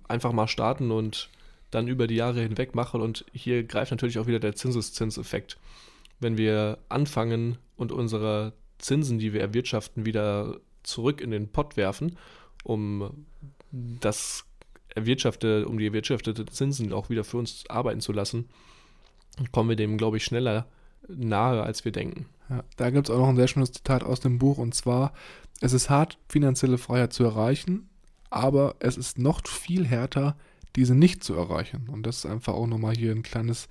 Einfach mal starten und dann über die Jahre hinweg machen. Und hier greift natürlich auch wieder der Zinseszinseffekt. Wenn wir anfangen und unsere Zinsen, die wir erwirtschaften, wieder zurück in den Pott werfen, um das erwirtschaftete, um die erwirtschaftete Zinsen auch wieder für uns arbeiten zu lassen, kommen wir dem, glaube ich, schneller nahe, als wir denken. Ja, da gibt es auch noch ein sehr schönes Zitat aus dem Buch und zwar, es ist hart, finanzielle Freiheit zu erreichen, aber es ist noch viel härter, diese nicht zu erreichen. Und das ist einfach auch nochmal hier ein kleines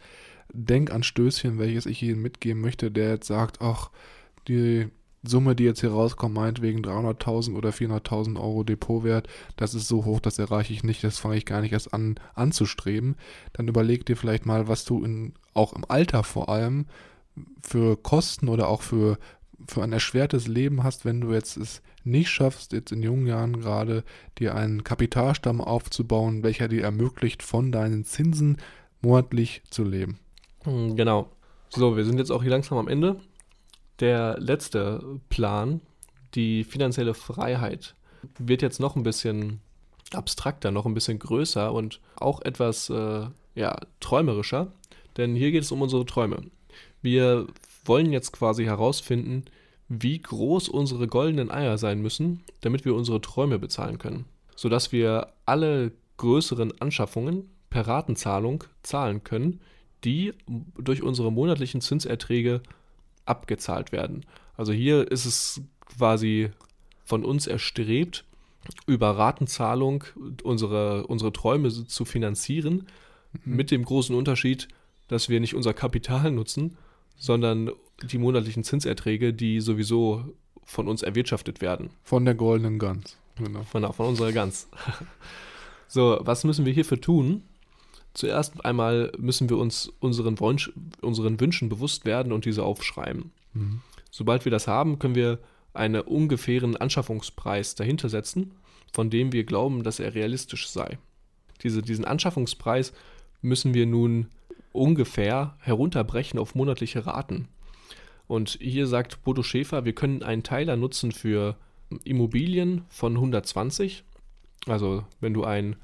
Denkanstößchen, welches ich Ihnen mitgeben möchte, der jetzt sagt, ach, die Summe, die jetzt hier rauskommt, meinetwegen 300.000 oder 400.000 Euro Depotwert, das ist so hoch, das erreiche ich nicht, das fange ich gar nicht erst an anzustreben. Dann überleg dir vielleicht mal, was du in, auch im Alter vor allem für Kosten oder auch für, für ein erschwertes Leben hast, wenn du jetzt es nicht schaffst, jetzt in jungen Jahren gerade dir einen Kapitalstamm aufzubauen, welcher dir ermöglicht, von deinen Zinsen monatlich zu leben. Hm, genau. So, wir sind jetzt auch hier langsam am Ende der letzte Plan, die finanzielle Freiheit, wird jetzt noch ein bisschen abstrakter, noch ein bisschen größer und auch etwas äh, ja, träumerischer. Denn hier geht es um unsere Träume. Wir wollen jetzt quasi herausfinden, wie groß unsere goldenen Eier sein müssen, damit wir unsere Träume bezahlen können. Sodass wir alle größeren Anschaffungen per Ratenzahlung zahlen können, die durch unsere monatlichen Zinserträge abgezahlt werden. Also hier ist es quasi von uns erstrebt, über Ratenzahlung unsere, unsere Träume zu finanzieren, mhm. mit dem großen Unterschied, dass wir nicht unser Kapital nutzen, sondern die monatlichen Zinserträge, die sowieso von uns erwirtschaftet werden. Von der goldenen Gans. Genau. Von, von unserer Gans. so, was müssen wir hierfür tun? Zuerst einmal müssen wir uns unseren, Wunsch, unseren Wünschen bewusst werden und diese aufschreiben. Mhm. Sobald wir das haben, können wir einen ungefähren Anschaffungspreis dahinter setzen, von dem wir glauben, dass er realistisch sei. Diese, diesen Anschaffungspreis müssen wir nun ungefähr herunterbrechen auf monatliche Raten. Und hier sagt Bodo Schäfer, wir können einen Teiler nutzen für Immobilien von 120. Also wenn du ein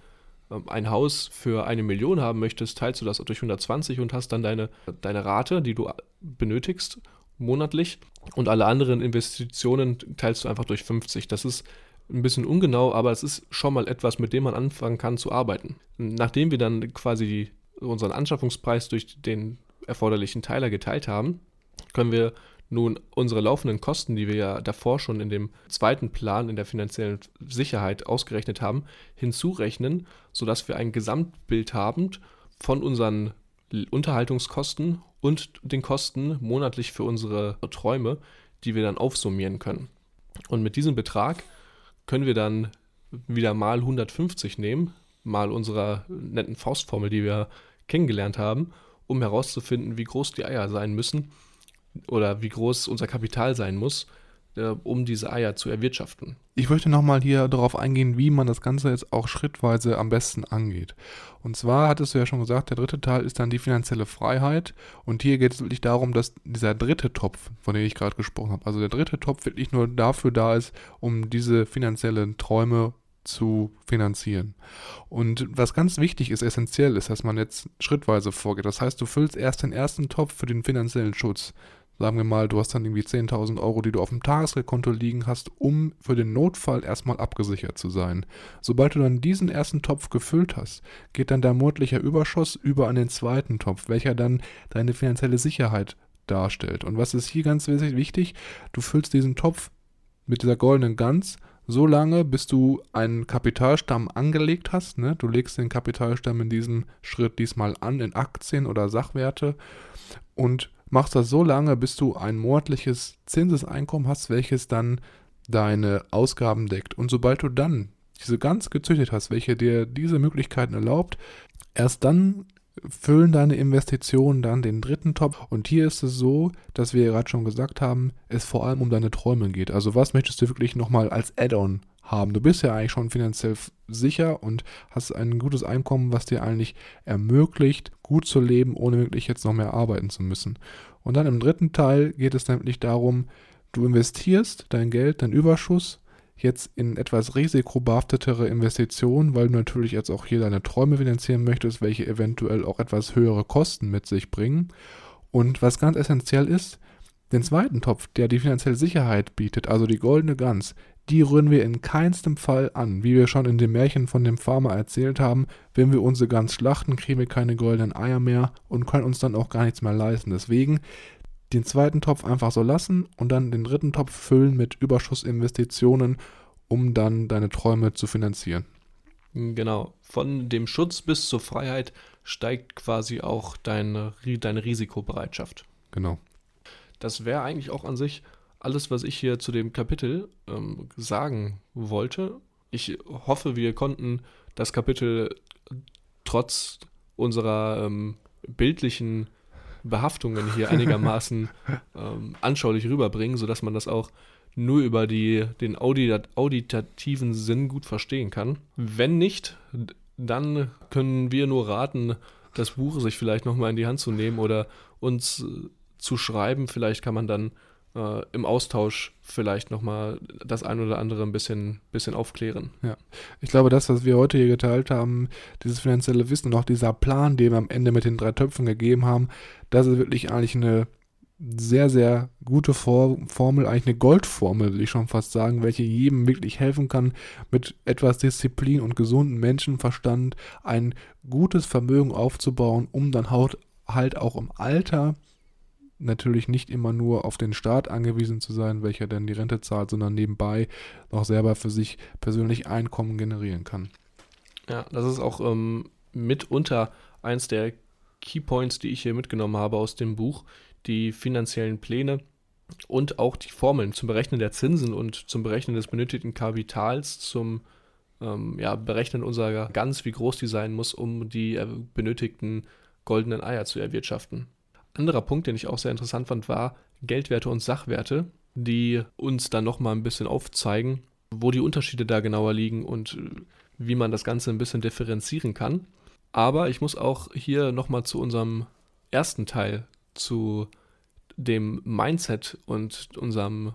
ähm, ein Haus für eine Million haben möchtest, teilst du das durch 120 und hast dann deine, deine Rate, die du benötigst, monatlich. Und alle anderen Investitionen teilst du einfach durch 50. Das ist ein bisschen ungenau, aber es ist schon mal etwas, mit dem man anfangen kann zu arbeiten. Nachdem wir dann quasi unseren Anschaffungspreis durch den erforderlichen Teiler geteilt haben, können wir nun unsere laufenden Kosten, die wir ja davor schon in dem zweiten Plan in der finanziellen Sicherheit ausgerechnet haben, hinzurechnen, sodass wir ein Gesamtbild haben von unseren Unterhaltungskosten und den Kosten monatlich für unsere Träume, die wir dann aufsummieren können. Und mit diesem Betrag können wir dann wieder mal 150 nehmen, mal unserer netten Faustformel, die wir kennengelernt haben, um herauszufinden, wie groß die Eier sein müssen, oder wie groß unser Kapital sein muss, äh, um diese Eier zu erwirtschaften. Ich möchte nochmal hier darauf eingehen, wie man das Ganze jetzt auch schrittweise am besten angeht. Und zwar hattest du ja schon gesagt, der dritte Teil ist dann die finanzielle Freiheit. Und hier geht es wirklich darum, dass dieser dritte Topf, von dem ich gerade gesprochen habe, also der dritte Topf wirklich nur dafür da ist, um diese finanziellen Träume zu finanzieren. Und was ganz wichtig ist, essentiell ist, dass man jetzt schrittweise vorgeht. Das heißt, du füllst erst den ersten Topf für den finanziellen Schutz. Sagen wir mal, du hast dann irgendwie 10.000 Euro, die du auf dem Tagesgeldkonto liegen hast, um für den Notfall erstmal abgesichert zu sein. Sobald du dann diesen ersten Topf gefüllt hast, geht dann der monatliche Überschuss über an den zweiten Topf, welcher dann deine finanzielle Sicherheit darstellt. Und was ist hier ganz wichtig? Du füllst diesen Topf mit dieser goldenen Gans so lange, bis du einen Kapitalstamm angelegt hast. Ne? Du legst den Kapitalstamm in diesem Schritt diesmal an in Aktien oder Sachwerte und machst das so lange, bis du ein monatliches Zinseseinkommen hast, welches dann deine Ausgaben deckt. Und sobald du dann diese ganz gezüchtet hast, welche dir diese Möglichkeiten erlaubt, erst dann füllen deine Investitionen dann den dritten Topf. Und hier ist es so, dass wir gerade schon gesagt haben, es vor allem um deine Träume geht. Also was möchtest du wirklich nochmal als Add-on haben? Du bist ja eigentlich schon finanziell sicher und hast ein gutes Einkommen, was dir eigentlich ermöglicht, gut zu leben, ohne wirklich jetzt noch mehr arbeiten zu müssen. Und dann im dritten Teil geht es nämlich darum, du investierst dein Geld, dein Überschuss jetzt in etwas risikobehaftetere Investitionen, weil du natürlich jetzt auch hier deine Träume finanzieren möchtest, welche eventuell auch etwas höhere Kosten mit sich bringen. Und was ganz essentiell ist, den zweiten Topf, der die finanzielle Sicherheit bietet, also die goldene Gans, die rühren wir in keinstem Fall an. Wie wir schon in dem Märchen von dem Farmer erzählt haben, wenn wir unsere Gans schlachten, kriegen wir keine goldenen Eier mehr und können uns dann auch gar nichts mehr leisten. Deswegen den zweiten Topf einfach so lassen und dann den dritten Topf füllen mit Überschussinvestitionen, um dann deine Träume zu finanzieren. Genau. Von dem Schutz bis zur Freiheit steigt quasi auch deine, deine Risikobereitschaft. Genau. Das wäre eigentlich auch an sich alles, was ich hier zu dem Kapitel ähm, sagen wollte. Ich hoffe, wir konnten das Kapitel trotz unserer ähm, bildlichen Behaftungen hier einigermaßen ähm, anschaulich rüberbringen, sodass man das auch nur über die, den audit auditativen Sinn gut verstehen kann. Wenn nicht, dann können wir nur raten, das Buch sich vielleicht nochmal in die Hand zu nehmen oder uns äh, zu schreiben. Vielleicht kann man dann äh, im Austausch vielleicht nochmal das ein oder andere ein bisschen, bisschen aufklären. Ja, ich glaube, das, was wir heute hier geteilt haben, dieses finanzielle Wissen und auch dieser Plan, den wir am Ende mit den drei Töpfen gegeben haben, das ist wirklich eigentlich eine sehr, sehr gute For Formel, eigentlich eine Goldformel, würde ich schon fast sagen, welche jedem wirklich helfen kann, mit etwas Disziplin und gesunden Menschenverstand ein gutes Vermögen aufzubauen, um dann halt auch im Alter natürlich nicht immer nur auf den Staat angewiesen zu sein, welcher dann die Rente zahlt, sondern nebenbei noch selber für sich persönlich Einkommen generieren kann. Ja, das ist auch ähm, mitunter eins der Keypoints, die ich hier mitgenommen habe aus dem Buch, die finanziellen Pläne und auch die Formeln zum Berechnen der Zinsen und zum Berechnen des benötigten Kapitals, zum ähm, ja, Berechnen unserer Gans, wie groß die sein muss, um die äh, benötigten goldenen Eier zu erwirtschaften anderer Punkt, den ich auch sehr interessant fand, war Geldwerte und Sachwerte, die uns dann nochmal ein bisschen aufzeigen, wo die Unterschiede da genauer liegen und äh, wie man das Ganze ein bisschen differenzieren kann. Aber ich muss auch hier nochmal zu unserem ersten Teil, zu dem Mindset und unserem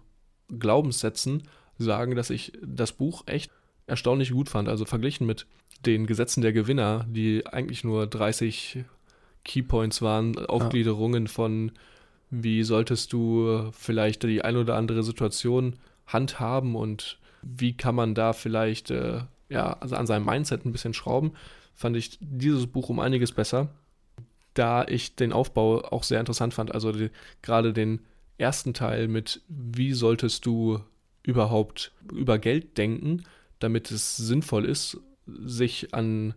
Glaubenssätzen sagen, dass ich das Buch echt erstaunlich gut fand. Also verglichen mit den Gesetzen der Gewinner, die eigentlich nur 30 Keypoints waren, Aufgliederungen von, wie solltest du vielleicht die ein oder andere Situation handhaben und wie kann man da vielleicht äh, ja, also an seinem Mindset ein bisschen schrauben, fand ich dieses Buch um einiges besser, da ich den Aufbau auch sehr interessant fand. Also die, gerade den ersten Teil mit, wie solltest du überhaupt über Geld denken, damit es sinnvoll ist, sich an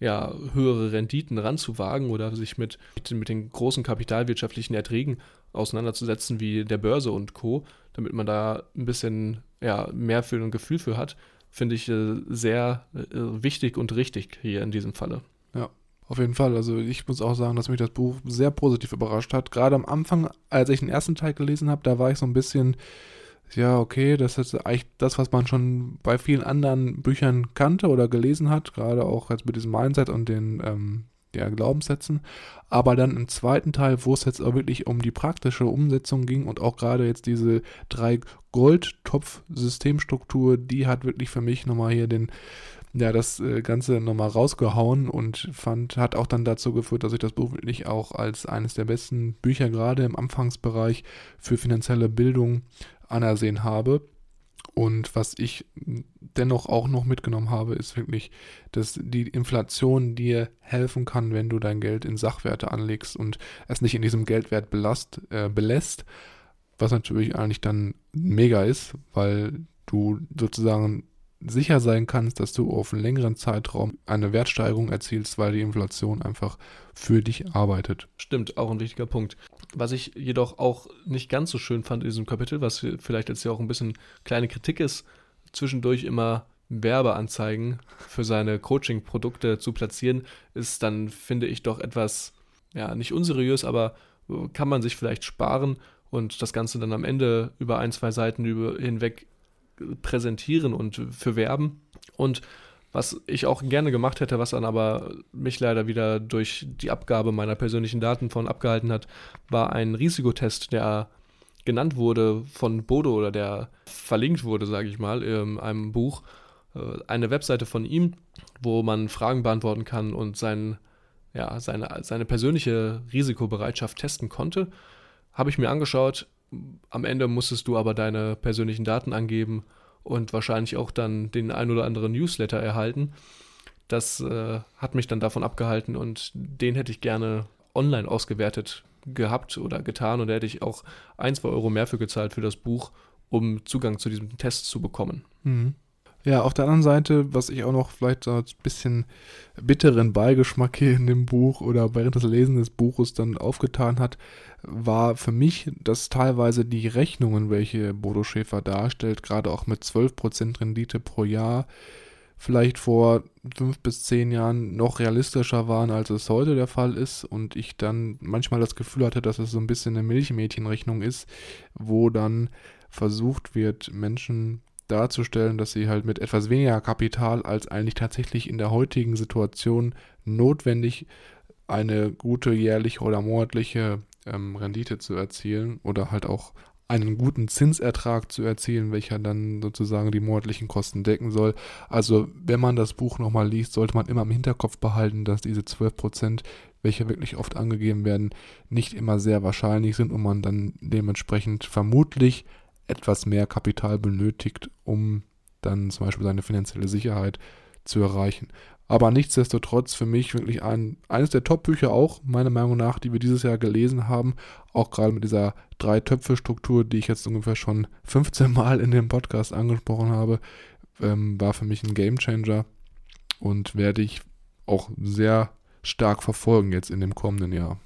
ja, höhere Renditen ranzuwagen oder sich mit, mit den großen kapitalwirtschaftlichen Erträgen auseinanderzusetzen, wie der Börse und Co., damit man da ein bisschen ja, mehr für ein Gefühl für hat, finde ich äh, sehr äh, wichtig und richtig hier in diesem Falle. Ja, auf jeden Fall. Also ich muss auch sagen, dass mich das Buch sehr positiv überrascht hat. Gerade am Anfang, als ich den ersten Teil gelesen habe, da war ich so ein bisschen ja, okay, das ist eigentlich das, was man schon bei vielen anderen Büchern kannte oder gelesen hat, gerade auch jetzt mit diesem Mindset und den ähm, ja, Glaubenssätzen. Aber dann im zweiten Teil, wo es jetzt auch wirklich um die praktische Umsetzung ging und auch gerade jetzt diese drei Goldtopf-Systemstruktur, die hat wirklich für mich nochmal hier den, ja, das äh, Ganze nochmal rausgehauen und fand, hat auch dann dazu geführt, dass ich das Buch wirklich auch als eines der besten Bücher gerade im Anfangsbereich für finanzielle Bildung anersehen habe. Und was ich dennoch auch noch mitgenommen habe, ist wirklich, dass die Inflation dir helfen kann, wenn du dein Geld in Sachwerte anlegst und es nicht in diesem Geldwert belast, äh, belässt, was natürlich eigentlich dann mega ist, weil du sozusagen sicher sein kannst, dass du auf einen längeren Zeitraum eine Wertsteigerung erzielst, weil die Inflation einfach für dich arbeitet. Stimmt, auch ein wichtiger Punkt. Was ich jedoch auch nicht ganz so schön fand in diesem Kapitel, was vielleicht jetzt ja auch ein bisschen kleine Kritik ist, zwischendurch immer Werbeanzeigen für seine Coaching-Produkte zu platzieren, ist dann, finde ich, doch etwas, ja, nicht unseriös, aber kann man sich vielleicht sparen und das Ganze dann am Ende über ein, zwei Seiten über, hinweg präsentieren und für werben. Und was ich auch gerne gemacht hätte, was dann aber mich leider wieder durch die Abgabe meiner persönlichen Daten von abgehalten hat, war ein Risikotest, der genannt wurde von Bodo oder der verlinkt wurde, sage ich mal, in einem Buch. Äh, eine Webseite von ihm, wo man Fragen beantworten kann und sein, ja, seine, seine persönliche Risikobereitschaft testen konnte. Habe ich mir angeschaut. Am Ende musstest du aber deine persönlichen Daten angeben und wahrscheinlich auch dann den ein oder anderen Newsletter erhalten. Das äh, hat mich dann davon abgehalten und den hätte ich gerne online ausgewertet gehabt oder getan und da hätte ich auch ein, zwei Euro mehr für gezahlt für das Buch, um Zugang zu diesem Test zu bekommen. Mhm. Ja, auf der anderen Seite, was ich auch noch vielleicht so ein bisschen bitteren Beigeschmack hier in dem Buch oder während des Lesens des Buches dann aufgetan hat, war für mich, dass teilweise die Rechnungen, welche Bodo Schäfer darstellt, gerade auch mit 12% Rendite pro Jahr, vielleicht vor fünf bis zehn Jahren noch realistischer waren, als es heute der Fall ist. Und ich dann manchmal das Gefühl hatte, dass es so ein bisschen eine Milchmädchenrechnung ist, wo dann versucht wird, Menschen darzustellen, dass sie halt mit etwas weniger Kapital als eigentlich tatsächlich in der heutigen Situation notwendig eine gute jährliche oder monatliche ähm, Rendite zu erzielen oder halt auch einen guten Zinsertrag zu erzielen, welcher dann sozusagen die monatlichen Kosten decken soll. Also wenn man das Buch nochmal liest, sollte man immer im Hinterkopf behalten, dass diese 12%, welche wirklich oft angegeben werden, nicht immer sehr wahrscheinlich sind und man dann dementsprechend vermutlich etwas mehr Kapital benötigt, um dann zum Beispiel seine finanzielle Sicherheit zu erreichen. Aber nichtsdestotrotz für mich wirklich ein, eines der Top-Bücher auch, meiner Meinung nach, die wir dieses Jahr gelesen haben. Auch gerade mit dieser Drei-Töpfe-Struktur, die ich jetzt ungefähr schon 15 Mal in dem Podcast angesprochen habe, ähm, war für mich ein Gamechanger und werde ich auch sehr stark verfolgen jetzt in dem kommenden Jahr.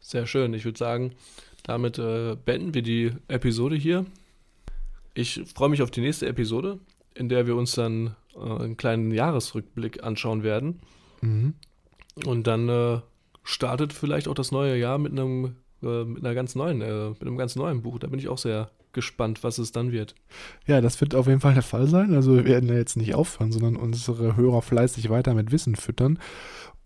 Sehr schön. Ich würde sagen, damit äh, beenden wir die Episode hier. Ich freue mich auf die nächste Episode, in der wir uns dann äh, einen kleinen Jahresrückblick anschauen werden. Mhm. Und dann äh, startet vielleicht auch das neue Jahr mit einem, äh, mit einer ganz neuen, äh, mit einem ganz neuen Buch. Da bin ich auch sehr gespannt, was es dann wird. Ja, das wird auf jeden Fall der Fall sein. Also wir werden ja jetzt nicht aufhören, sondern unsere Hörer fleißig weiter mit Wissen füttern.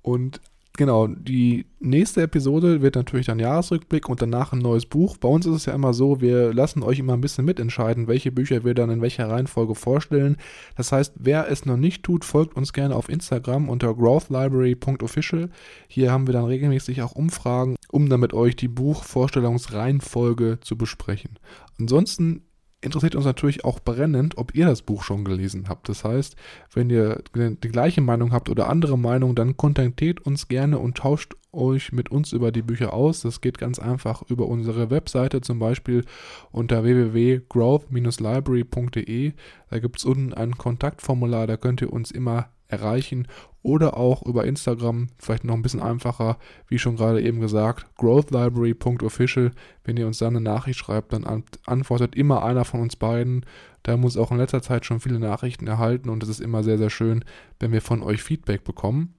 Und Genau, die nächste Episode wird natürlich dann Jahresrückblick und danach ein neues Buch. Bei uns ist es ja immer so, wir lassen euch immer ein bisschen mitentscheiden, welche Bücher wir dann in welcher Reihenfolge vorstellen. Das heißt, wer es noch nicht tut, folgt uns gerne auf Instagram unter growthlibrary.official. Hier haben wir dann regelmäßig auch Umfragen, um dann mit euch die Buchvorstellungsreihenfolge zu besprechen. Ansonsten interessiert uns natürlich auch brennend, ob ihr das Buch schon gelesen habt. Das heißt, wenn ihr die gleiche Meinung habt oder andere Meinung, dann kontaktiert uns gerne und tauscht euch mit uns über die Bücher aus. Das geht ganz einfach über unsere Webseite, zum Beispiel unter www.growth-library.de. Da gibt es unten ein Kontaktformular, da könnt ihr uns immer erreichen oder auch über Instagram, vielleicht noch ein bisschen einfacher, wie schon gerade eben gesagt, growthlibrary.official. Wenn ihr uns da eine Nachricht schreibt, dann antwortet immer einer von uns beiden. Da muss auch in letzter Zeit schon viele Nachrichten erhalten und es ist immer sehr, sehr schön, wenn wir von euch Feedback bekommen.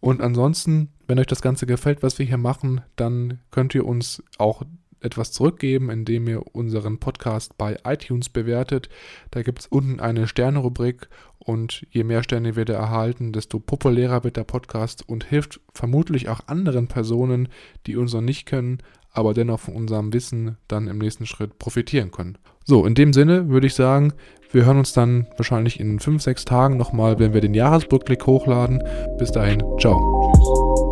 Und ansonsten, wenn euch das Ganze gefällt, was wir hier machen, dann könnt ihr uns auch etwas zurückgeben, indem ihr unseren Podcast bei iTunes bewertet. Da gibt es unten eine Sterne-Rubrik und je mehr Sterne wir da erhalten, desto populärer wird der Podcast und hilft vermutlich auch anderen Personen, die uns noch nicht kennen, aber dennoch von unserem Wissen dann im nächsten Schritt profitieren können. So, in dem Sinne würde ich sagen, wir hören uns dann wahrscheinlich in 5, 6 Tagen nochmal, wenn wir den Jahresrückblick hochladen. Bis dahin, ciao.